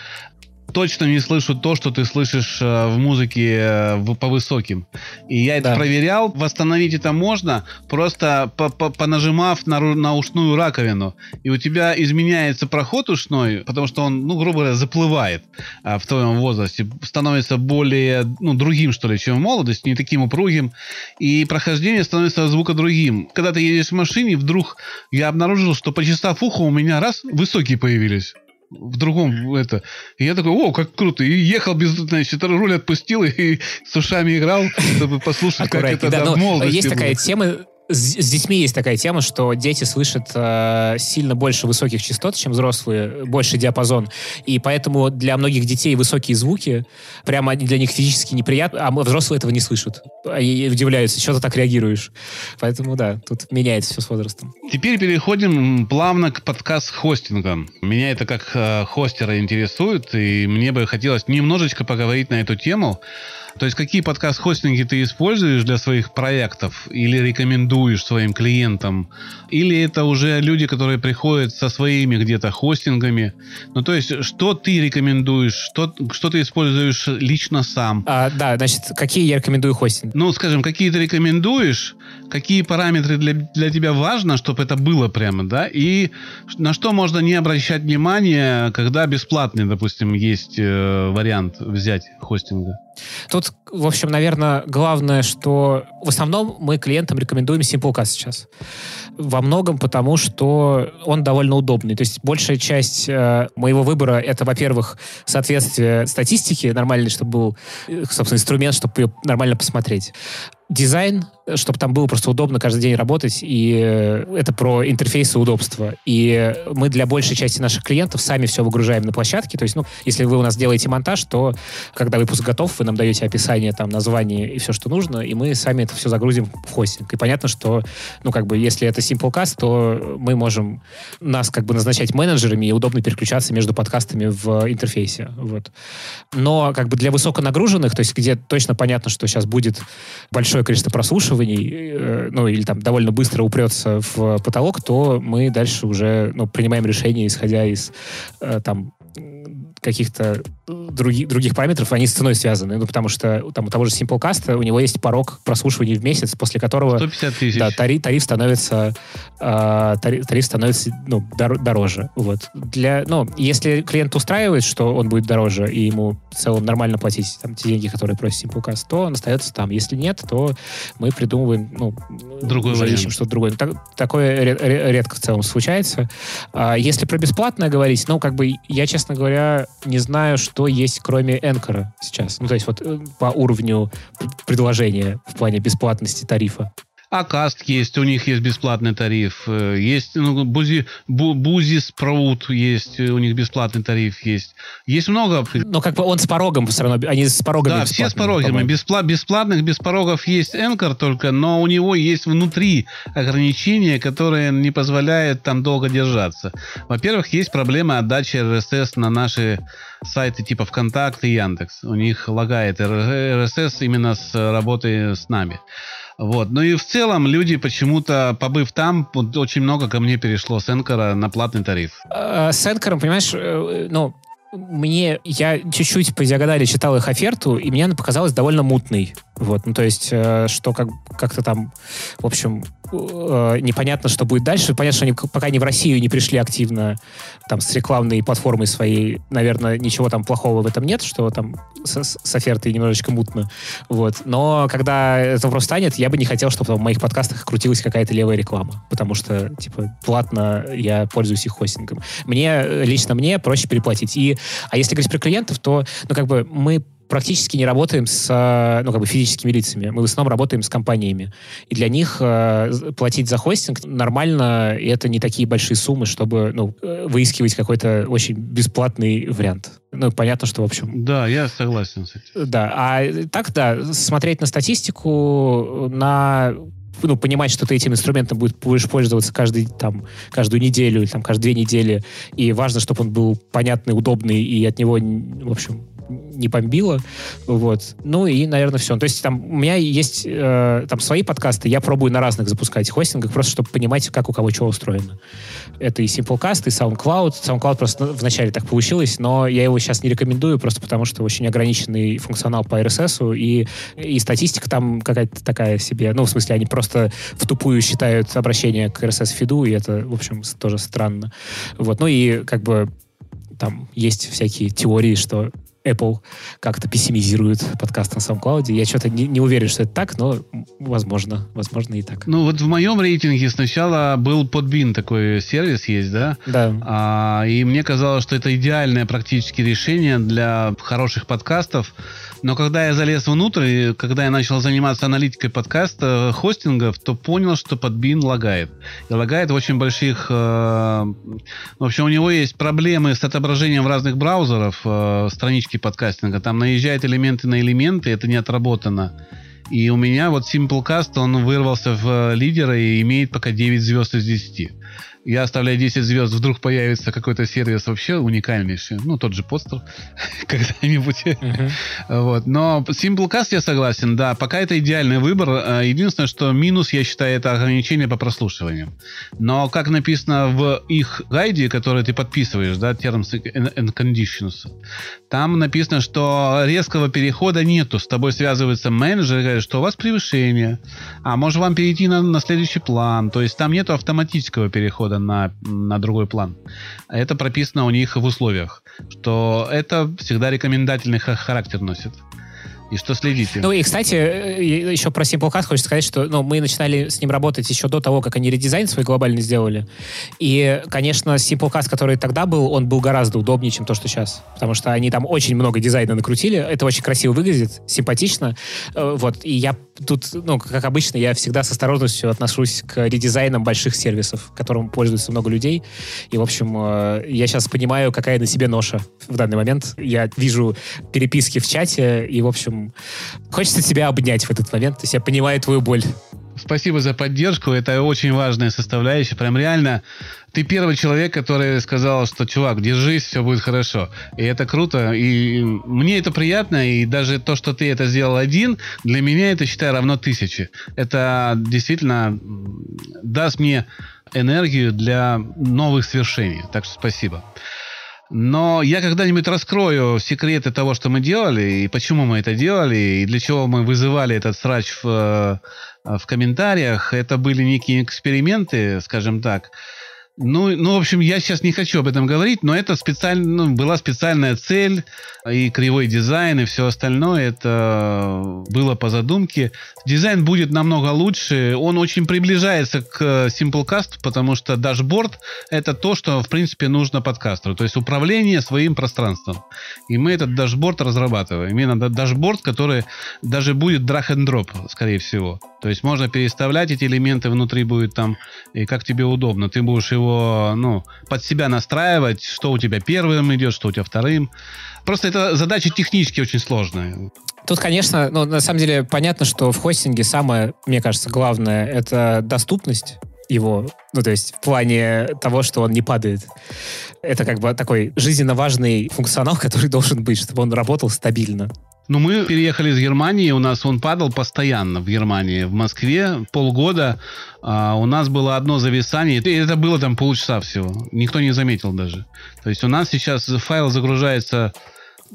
точно не слышу то, что ты слышишь э, в музыке э, по высоким. И я это да. проверял. Восстановить это можно, просто понажимав на, на ушную раковину. И у тебя изменяется проход ушной, потому что он, ну, грубо говоря, заплывает а, в твоем возрасте. Становится более, ну, другим, что ли, чем в молодости, не таким упругим. И прохождение становится звука другим. Когда ты едешь в машине, вдруг я обнаружил, что почесав ухо, у меня раз, высокие появились в другом это. И я такой, о, как круто. И ехал без, значит, руль отпустил и с ушами играл, чтобы послушать, как это да, да, в молодости Есть такая тема, с, детьми есть такая тема, что дети слышат э, сильно больше высоких частот, чем взрослые, больше диапазон. И поэтому для многих детей высокие звуки прямо для них физически неприятны, а взрослые этого не слышат. И удивляются, что ты так реагируешь. Поэтому да, тут меняется все с возрастом. Теперь переходим плавно к подкаст-хостингам. Меня это как э, хостера интересует, и мне бы хотелось немножечко поговорить на эту тему. То есть какие подкаст-хостинги ты используешь для своих проектов или рекомендуешь своим клиентам? Или это уже люди, которые приходят со своими где-то хостингами? Ну, то есть, что ты рекомендуешь? Что, что ты используешь лично сам? А, да, значит, какие я рекомендую хостинги? Ну, скажем, какие ты рекомендуешь, какие параметры для, для тебя важно, чтобы это было прямо, да, и на что можно не обращать внимание, когда бесплатный, допустим, есть э, вариант взять хостинга. Тут, в общем, наверное, главное, что в основном мы клиентам рекомендуем Simplecast сейчас. Во многом потому, что он довольно удобный. То есть большая часть э, моего выбора это, во-первых, соответствие статистике нормальный, чтобы был, э, собственно, инструмент, чтобы ее нормально посмотреть дизайн, чтобы там было просто удобно каждый день работать, и э, это про интерфейс и удобство. И мы для большей части наших клиентов сами все выгружаем на площадке, то есть, ну, если вы у нас делаете монтаж, то когда выпуск готов, вы нам даете описание, там, название и все, что нужно, и мы сами это все загрузим в хостинг. И понятно, что, ну, как бы, если это Simplecast, то мы можем нас, как бы, назначать менеджерами и удобно переключаться между подкастами в интерфейсе, вот. Но, как бы, для высоконагруженных, то есть, где точно понятно, что сейчас будет большое количество прослушиваний, э, ну, или там довольно быстро упрется в потолок, то мы дальше уже ну, принимаем решение, исходя из э, там каких-то других, других параметров, они с ценой связаны. Ну, потому что там у того же Simplecast у него есть порог прослушивания в месяц, после которого 150 тысяч. Да, тариф, тариф становится, э, тариф, тариф становится ну, дор, дороже. Вот. Для, ну, если клиент устраивает, что он будет дороже, и ему в целом нормально платить там, те деньги, которые просит Simplecast, то он остается там. Если нет, то мы придумываем, ну, Другой уже ищем что-то другое. Так- такое ре- ре- редко в целом случается. А если про бесплатное говорить, ну, как бы, я, честно говоря, не знаю, что есть кроме Энкора сейчас. Ну, то есть вот э, по уровню предложения в плане бесплатности тарифа. Акаст есть, у них есть бесплатный тариф. э, Есть, ну, Бузи, Бу- Бузи Спраут есть, э, у них бесплатный тариф есть. Есть много. Но как бы он с порогом все равно, они с порогами Да, все с порогами. Беспла- бесплатных, без порогов есть Энкор только, но у него есть внутри ограничения, которые не позволяют там долго держаться. Во-первых, есть проблема отдачи RSS на наши сайты типа ВКонтакте и Яндекс. У них лагает RSS именно с работы с нами. Вот. Ну и в целом люди почему-то, побыв там, вот очень много ко мне перешло с Энкора на платный тариф. Э, С Энкором, понимаешь, э, ну, мне, я чуть-чуть по диагонали читал их оферту, и мне она показалась довольно мутной. Вот, ну, то есть, э, что как, как-то там, в общем, э, непонятно, что будет дальше. Понятно, что они пока не в Россию не пришли активно там с рекламной платформой своей. Наверное, ничего там плохого в этом нет, что там с, с- офертой немножечко мутно. Вот. Но когда это вопрос станет, я бы не хотел, чтобы там в моих подкастах крутилась какая-то левая реклама. Потому что, типа, платно я пользуюсь их хостингом. Мне, лично мне проще переплатить. И, а если говорить про клиентов, то, ну, как бы, мы практически не работаем с э, ну, как бы физическими лицами. Мы в основном работаем с компаниями. И для них э, платить за хостинг нормально, и это не такие большие суммы, чтобы ну, э, выискивать какой-то очень бесплатный вариант. Ну, понятно, что, в общем, Да, я согласен с этим. да, а так, да, смотреть на статистику, на ну, понимать, что ты этим инструментом будет, будешь пользоваться каждый, там, каждую неделю или там, каждые две недели, и важно, чтобы он был понятный, удобный, и от него, в общем, не бомбило. Вот. Ну и, наверное, все. То есть там у меня есть э, там свои подкасты, я пробую на разных запускать хостингах, просто чтобы понимать, как у кого что устроено. Это и Simplecast, и SoundCloud. SoundCloud просто вначале так получилось, но я его сейчас не рекомендую, просто потому что очень ограниченный функционал по RSS, и, и статистика там какая-то такая себе. Ну, в смысле, они просто в тупую считают обращение к RSS-фиду, и это, в общем, тоже странно. Вот. Ну и как бы там есть всякие теории, что Apple как-то пессимизирует подкаст на SoundCloud. Я что-то не, не уверен, что это так, но возможно, возможно и так. Ну вот в моем рейтинге сначала был Podbean, такой сервис есть, да? Да. А, и мне казалось, что это идеальное практически решение для хороших подкастов. Но когда я залез внутрь, и когда я начал заниматься аналитикой подкаста, хостингов, то понял, что Podbean лагает. И лагает в очень больших... э, в общем, у него есть проблемы с отображением в разных браузеров э, странички подкастинга. Там наезжают элементы на элементы, это не отработано. И у меня вот Simplecast, он вырвался в э, лидера и имеет пока 9 звезд из 10. Я оставляю 10 звезд, вдруг появится какой-то сервис вообще уникальнейший. Ну, тот же постер когда-нибудь. Мгм. Вот. Но Simplecast я согласен, да, пока это идеальный выбор. Э, Единственное, что минус, я считаю, это ограничение по прослушиванию. Но, как написано в их гайде, который ты подписываешь, да, Terms and and Conditions, там написано, что резкого перехода нету. С тобой связывается менеджер, и сообщают, что у вас превышение, а может вам перейти на, на следующий план. То есть там нет автоматического перехода на, на другой план. Это прописано у них в условиях, что это всегда рекомендательный характер носит и что следите. Ну и, кстати, э, еще про Simplecast хочется сказать, что ну, мы начинали с ним работать еще до того, как они редизайн свой глобальный сделали. И, конечно, Simplecast, который тогда был, он был гораздо удобнее, чем то, что сейчас. Потому что они там очень много дизайна накрутили. Это очень красиво выглядит, симпатично. Э, вот. И я тут, ну, как обычно, я всегда с осторожностью отношусь к редизайнам больших сервисов, которым пользуется много людей. И, в общем, э, я сейчас понимаю, какая на себе ноша в данный момент. Я вижу переписки в чате, и, в общем, хочется тебя обнять в этот момент. То есть я понимаю твою боль. Спасибо за поддержку. Это очень важная составляющая. Прям реально ты первый человек, который сказал, что, чувак, держись, все будет хорошо. И это круто. И мне это приятно. И даже то, что ты это сделал один, для меня это, считай, равно тысяче. Это действительно даст мне энергию для новых свершений. Так что спасибо. Но я когда-нибудь раскрою секреты того, что мы делали, и почему мы это делали, и для чего мы вызывали этот срач в, э, в комментариях. Это были некие эксперименты, скажем так, ну, ну, в общем, я сейчас не хочу об этом говорить, но это специально, ну, была специальная цель, и кривой дизайн, и все остальное, это было по задумке. Дизайн будет намного лучше, он очень приближается к Simplecast, потому что дашборд — это то, что, в принципе, нужно подкастеру, то есть управление своим пространством. И мы этот дашборд разрабатываем. Именно дашборд, который даже будет drop, скорее всего. То есть можно переставлять эти элементы внутри будет там, и как тебе удобно. Ты будешь его, ну, под себя настраивать, что у тебя первым идет, что у тебя вторым. Просто это задача технически очень сложная. Тут, конечно, ну, на самом деле понятно, что в хостинге самое, мне кажется, главное — это доступность его, ну, то есть в плане того, что он не падает. Это как бы такой жизненно важный функционал, который должен быть, чтобы он работал стабильно. Ну, мы переехали из Германии, у нас он падал постоянно в Германии. В Москве полгода а, у нас было одно зависание, и это было там полчаса всего. Никто не заметил даже. То есть у нас сейчас файл загружается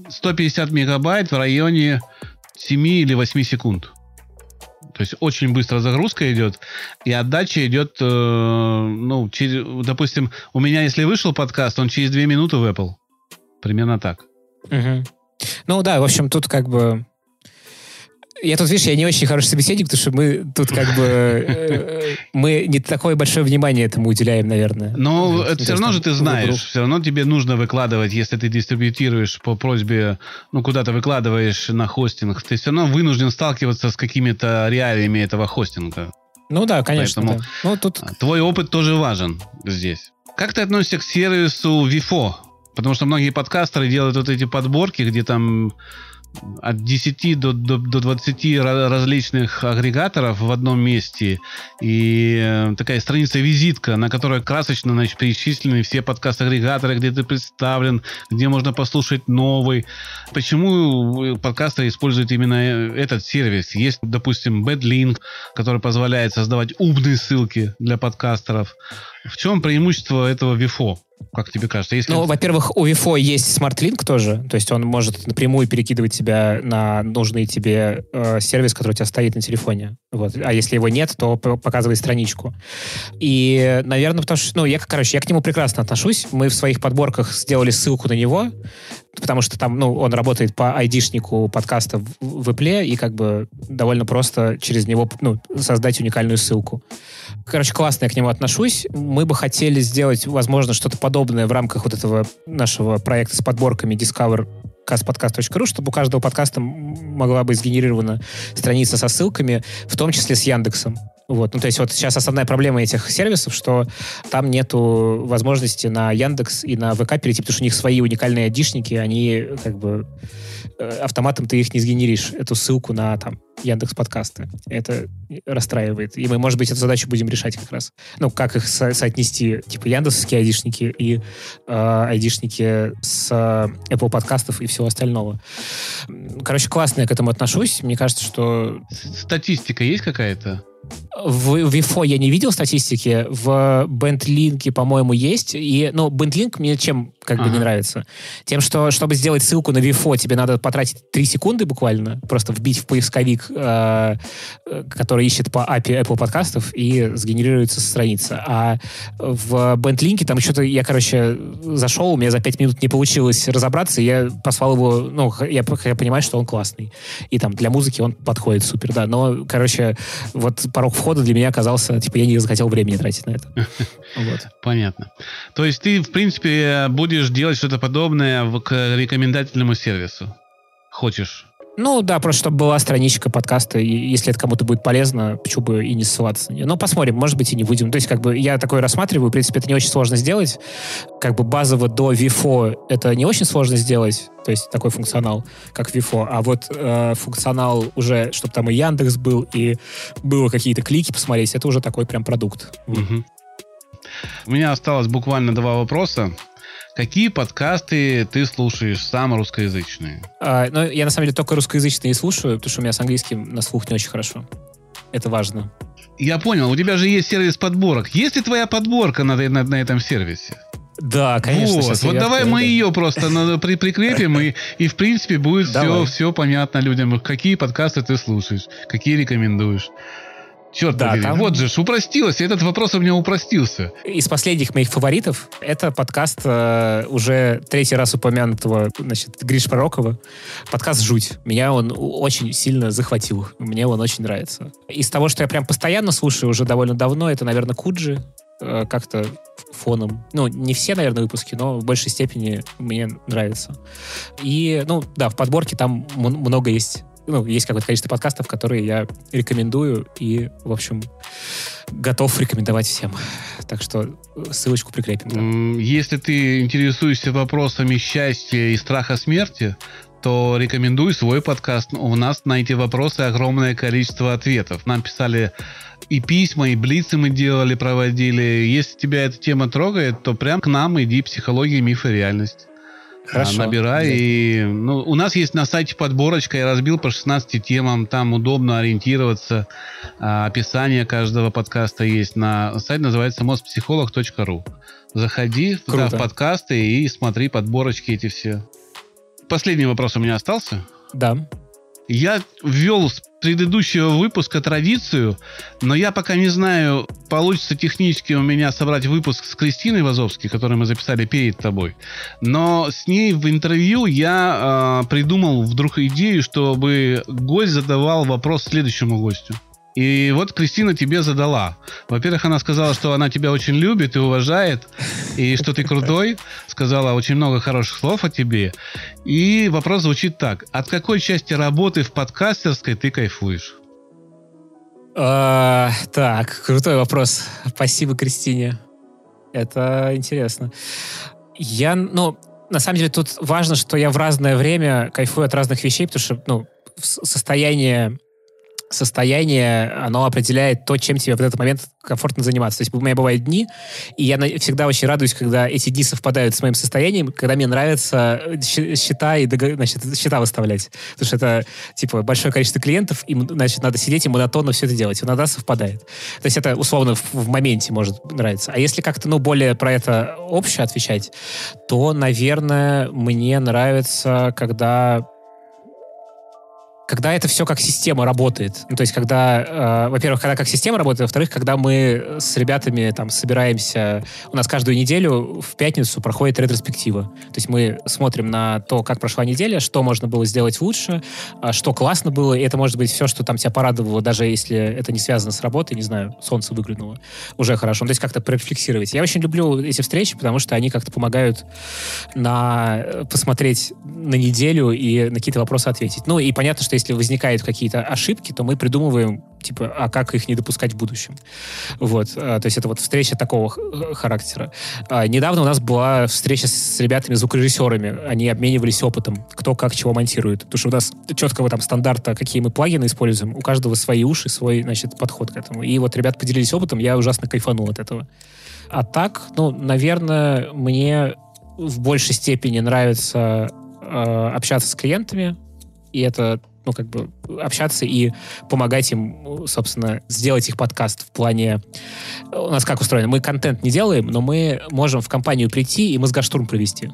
150 мегабайт в районе 7 или 8 секунд. То есть очень быстро загрузка идет, и отдача идет, э, ну, через, допустим, у меня, если вышел подкаст, он через 2 минуты в Apple. Примерно так. Угу. Ну да, в общем, тут как бы... Я тут, видишь, я не очень хороший собеседник, потому что мы тут как бы... Э, мы не такое большое внимание этому уделяем, наверное. Но это все равно же ты знаешь. Все равно тебе нужно выкладывать, если ты дистрибьютируешь по просьбе, ну, куда-то выкладываешь на хостинг, ты все равно вынужден сталкиваться с какими-то реалиями этого хостинга. Ну да, конечно. Поэтому да. Ну, тут... Твой опыт тоже важен здесь. Как ты относишься к сервису VIFO? Потому что многие подкастеры делают вот эти подборки, где там от 10 до, до, до 20 различных агрегаторов в одном месте. И э, такая страница-визитка, на которой красочно значит, перечислены все подкаст-агрегаторы, где ты представлен, где можно послушать новый. Почему подкастеры используют именно э, этот сервис? Есть, допустим, BadLink, который позволяет создавать умные ссылки для подкастеров. В чем преимущество этого VIFO? Как тебе кажется? Если... Ну, во-первых, у Вифо есть Smart Link тоже, то есть он может напрямую перекидывать тебя на нужный тебе э, сервис, который у тебя стоит на телефоне. Вот. А если его нет, то показывает страничку. И, наверное, потому что, ну, я, короче, я к нему прекрасно отношусь. Мы в своих подборках сделали ссылку на него, потому что там, ну, он работает по айдишнику подкаста в, в Apple, и как бы довольно просто через него, ну, создать уникальную ссылку. Короче, классно я к нему отношусь. Мы бы хотели сделать, возможно, что-то подобное в рамках вот этого нашего проекта с подборками Discover castpodcast.ru, чтобы у каждого подкаста могла быть сгенерирована страница со ссылками, в том числе с Яндексом. Вот. Ну, то есть вот сейчас основная проблема этих сервисов, что там нету возможности на Яндекс и на ВК перейти, потому что у них свои уникальные айдишники, они как бы э, автоматом ты их не сгенеришь, эту ссылку на там Яндекс подкасты. Это расстраивает. И мы, может быть, эту задачу будем решать как раз. Ну, как их со- соотнести, типа, яндексовские айдишники и э, айдишники с э, Apple подкастов и всего остального. Короче, классно я к этому отношусь. Мне кажется, что... Статистика есть какая-то? В Вифо я не видел статистики, в BandLink, по-моему, есть. И, ну, BandLink мне чем как ага. бы не нравится. Тем, что чтобы сделать ссылку на Вифо, тебе надо потратить 3 секунды буквально, просто вбить в поисковик, э, который ищет по API Apple подкастов, и сгенерируется страница. А в BandLink там что-то, я, короче, зашел, у меня за 5 минут не получилось разобраться, и я послал его, ну, я, я понимаю, что он классный. И там для музыки он подходит супер, да. Но, короче, вот порог входа для меня оказался, типа, я не захотел времени тратить на это. Вот. Понятно. То есть ты, в принципе, будешь делать что-то подобное к рекомендательному сервису? Хочешь? Ну да, просто чтобы была страничка подкаста, и если это кому-то будет полезно, почему бы и не ссылаться на нее. Но посмотрим, может быть и не будем. То есть как бы я такое рассматриваю, в принципе, это не очень сложно сделать. Как бы базово до VIFO это не очень сложно сделать, то есть такой функционал, как VIFO. А вот э, функционал уже, чтобы там и Яндекс был, и было какие-то клики посмотреть, это уже такой прям продукт. Угу. У меня осталось буквально два вопроса. Какие подкасты ты слушаешь сам русскоязычные? А, ну, я на самом деле только русскоязычные и слушаю, потому что у меня с английским на слух не очень хорошо. Это важно. Я понял, у тебя же есть сервис подборок. Есть ли твоя подборка на, на, на этом сервисе? Да, конечно. Вот, вот давай открою, мы да. ее просто при, прикрепим, и, и в принципе будет все, все понятно людям, какие подкасты ты слушаешь, какие рекомендуешь. Черт да, побери. Там... Вот же, упростилось. Этот вопрос у меня упростился. Из последних моих фаворитов это подкаст э, уже третий раз упомянутого значит, Гриш Порокова. Подкаст «Жуть». Меня он очень сильно захватил. Мне он очень нравится. Из того, что я прям постоянно слушаю уже довольно давно, это, наверное, Куджи. Э, как-то фоном. Ну, не все, наверное, выпуски, но в большей степени мне нравится. И, ну, да, в подборке там много есть ну, есть какое-то количество подкастов, которые я рекомендую и, в общем, готов рекомендовать всем. Так что ссылочку прикрепим. Да. Если ты интересуешься вопросами счастья и страха смерти, то рекомендую свой подкаст. У нас на эти вопросы огромное количество ответов. Нам писали и письма, и блицы мы делали, проводили. Если тебя эта тема трогает, то прям к нам иди «Психология, миф и реальность». Хорошо. Набирай. И, ну, у нас есть на сайте подборочка. Я разбил по 16 темам. Там удобно ориентироваться. А, описание каждого подкаста есть. На сайт называется mozpsycholog.ru. Заходи туда в подкасты и смотри подборочки эти все. Последний вопрос у меня остался. Да. Я ввел предыдущего выпуска традицию, но я пока не знаю, получится технически у меня собрать выпуск с Кристиной Вазовской, который мы записали перед тобой. Но с ней в интервью я э, придумал вдруг идею, чтобы гость задавал вопрос следующему гостю. И вот Кристина тебе задала. Во-первых, она сказала, что она тебя очень любит и уважает, и что ты крутой. Сказала очень много хороших слов о тебе. И вопрос звучит так. От какой части работы в подкастерской ты кайфуешь? А, так, крутой вопрос. Спасибо, Кристине. Это интересно. Я, ну, на самом деле тут важно, что я в разное время кайфую от разных вещей, потому что, ну, состояние состояние, оно определяет то, чем тебе в этот момент комфортно заниматься. То есть у меня бывают дни, и я всегда очень радуюсь, когда эти дни совпадают с моим состоянием, когда мне нравится э, счета и значит, счета выставлять. Потому что это, типа, большое количество клиентов, им, значит, надо сидеть и монотонно все это делать. Иногда совпадает. То есть это, условно, в, в моменте может нравиться. А если как-то, ну, более про это общее отвечать, то, наверное, мне нравится, когда когда это все как система работает. Ну, то есть, когда, э, во-первых, когда как система работает, во-вторых, когда мы с ребятами там собираемся, у нас каждую неделю в пятницу проходит ретроспектива. То есть мы смотрим на то, как прошла неделя, что можно было сделать лучше, а что классно было, и это может быть все, что там тебя порадовало, даже если это не связано с работой, не знаю, солнце выглянуло, уже хорошо. Ну, то есть как-то прорефлексировать. Я очень люблю эти встречи, потому что они как-то помогают на э, посмотреть на неделю и на какие-то вопросы ответить. Ну, и понятно, что если возникают какие-то ошибки, то мы придумываем, типа, а как их не допускать в будущем. Вот. А, то есть это вот встреча такого характера. А, недавно у нас была встреча с ребятами, звукорежиссерами. Они обменивались опытом, кто как чего монтирует. Потому что у нас четкого там стандарта, какие мы плагины используем. У каждого свои уши, свой, значит, подход к этому. И вот ребят поделились опытом, я ужасно кайфанул от этого. А так, ну, наверное, мне в большей степени нравится э, общаться с клиентами, и это ну, как бы общаться и помогать им, собственно, сделать их подкаст в плане... У нас как устроено? Мы контент не делаем, но мы можем в компанию прийти и мозгоштурм провести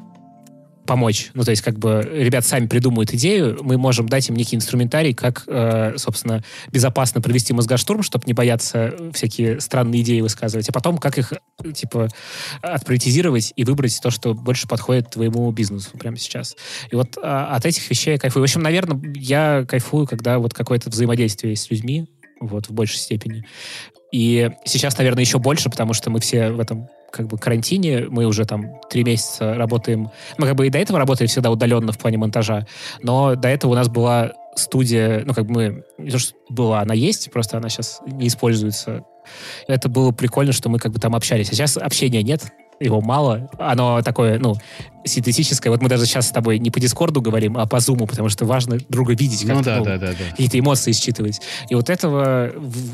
помочь. Ну, то есть, как бы, ребят сами придумают идею, мы можем дать им некий инструментарий, как, э, собственно, безопасно провести мозгоштурм, чтобы не бояться всякие странные идеи высказывать, а потом, как их, типа, отприоритизировать и выбрать то, что больше подходит твоему бизнесу прямо сейчас. И вот а, от этих вещей я кайфую. В общем, наверное, я кайфую, когда вот какое-то взаимодействие с людьми, вот, в большей степени. И сейчас, наверное, еще больше, потому что мы все в этом как бы карантине, мы уже там три месяца работаем, мы как бы и до этого работали всегда удаленно в плане монтажа, но до этого у нас была студия, ну как бы мы, не то что была, она есть, просто она сейчас не используется. Это было прикольно, что мы как бы там общались. А сейчас общения нет, его мало. Оно такое, ну, синтетическое. Вот мы даже сейчас с тобой не по Дискорду говорим, а по Зуму, потому что важно друга видеть, как ну, да, ну, да, да, да. какие-то эмоции считывать. И вот этого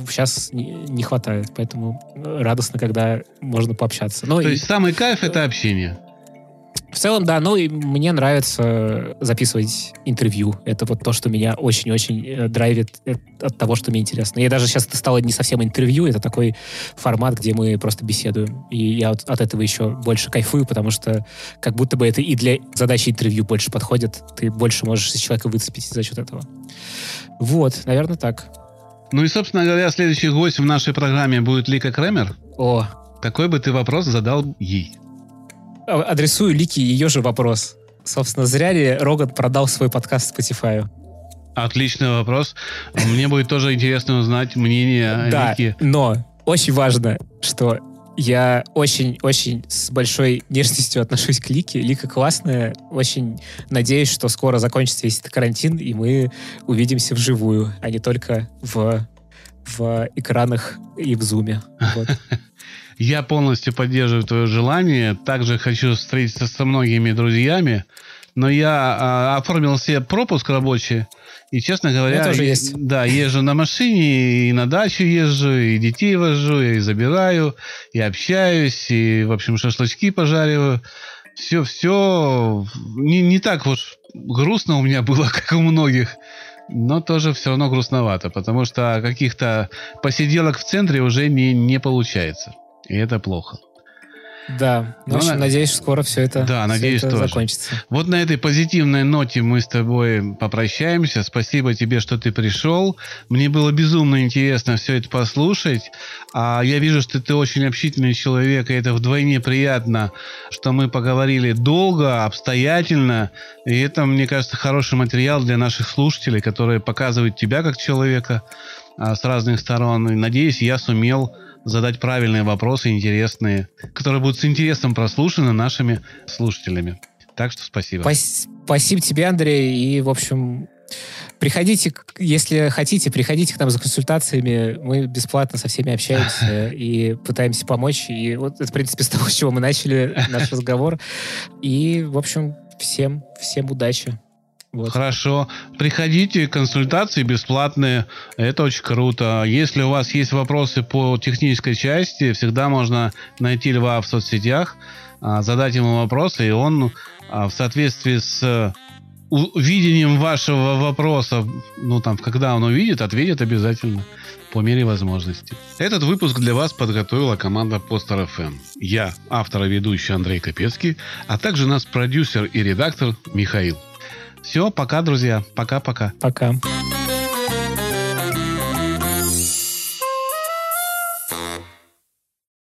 сейчас не, хватает. Поэтому радостно, когда можно пообщаться. Ну, То и... есть самый кайф — это общение? В целом, да, ну и мне нравится записывать интервью. Это вот то, что меня очень-очень э, драйвит э, от того, что мне интересно. Я даже сейчас это стало не совсем интервью, это такой формат, где мы просто беседуем. И я вот от этого еще больше кайфую, потому что как будто бы это и для задачи интервью больше подходит. Ты больше можешь из человека выцепить за счет этого. Вот, наверное, так. Ну и, собственно говоря, следующий гость в нашей программе будет Лика Кремер. О. Какой бы ты вопрос задал ей? Адресую Лики ее же вопрос. Собственно, зря ли Роган продал свой подкаст Spotify? Отличный вопрос. Мне будет тоже интересно узнать мнение да, но очень важно, что я очень-очень с большой нежностью отношусь к Лике. Лика классная. Очень надеюсь, что скоро закончится весь этот карантин, и мы увидимся вживую, а не только в, в экранах и в зуме. Вот. Я полностью поддерживаю твое желание. Также хочу встретиться со многими друзьями. Но я а, оформил себе пропуск рабочий. И, честно говоря, тоже есть. да, езжу на машине, и на дачу езжу, и детей вожу, и забираю, и общаюсь, и, в общем, шашлычки пожариваю. Все, все не, не так уж грустно у меня было, как у многих но тоже все равно грустновато, потому что каких-то посиделок в центре уже не, не получается. И это плохо. Да, ну, в общем, на... надеюсь, скоро все это, да, все надеюсь, это тоже. закончится. Вот на этой позитивной ноте мы с тобой попрощаемся. Спасибо тебе, что ты пришел. Мне было безумно интересно все это послушать. А я вижу, что ты очень общительный человек, и это вдвойне приятно, что мы поговорили долго, обстоятельно. И это, мне кажется, хороший материал для наших слушателей, которые показывают тебя как человека а, с разных сторон. И надеюсь, я сумел задать правильные вопросы, интересные, которые будут с интересом прослушаны нашими слушателями. Так что спасибо. Пас спасибо тебе, Андрей. И, в общем, приходите, если хотите, приходите к нам за консультациями. Мы бесплатно со всеми общаемся и пытаемся помочь. И вот это, в принципе, с того, с чего мы начали наш разговор. И, в общем, всем, всем удачи. Вот. Хорошо. Приходите, консультации бесплатные. Это очень круто. Если у вас есть вопросы по технической части, всегда можно найти Льва в соцсетях, а, задать ему вопросы, и он а, в соответствии с видением вашего вопроса, ну там, когда он увидит, ответит обязательно по мере возможности. Этот выпуск для вас подготовила команда Постер FM. Я, автор и ведущий Андрей Капецкий, а также наш продюсер и редактор Михаил. Все, пока, друзья. Пока-пока. Пока. -пока. пока.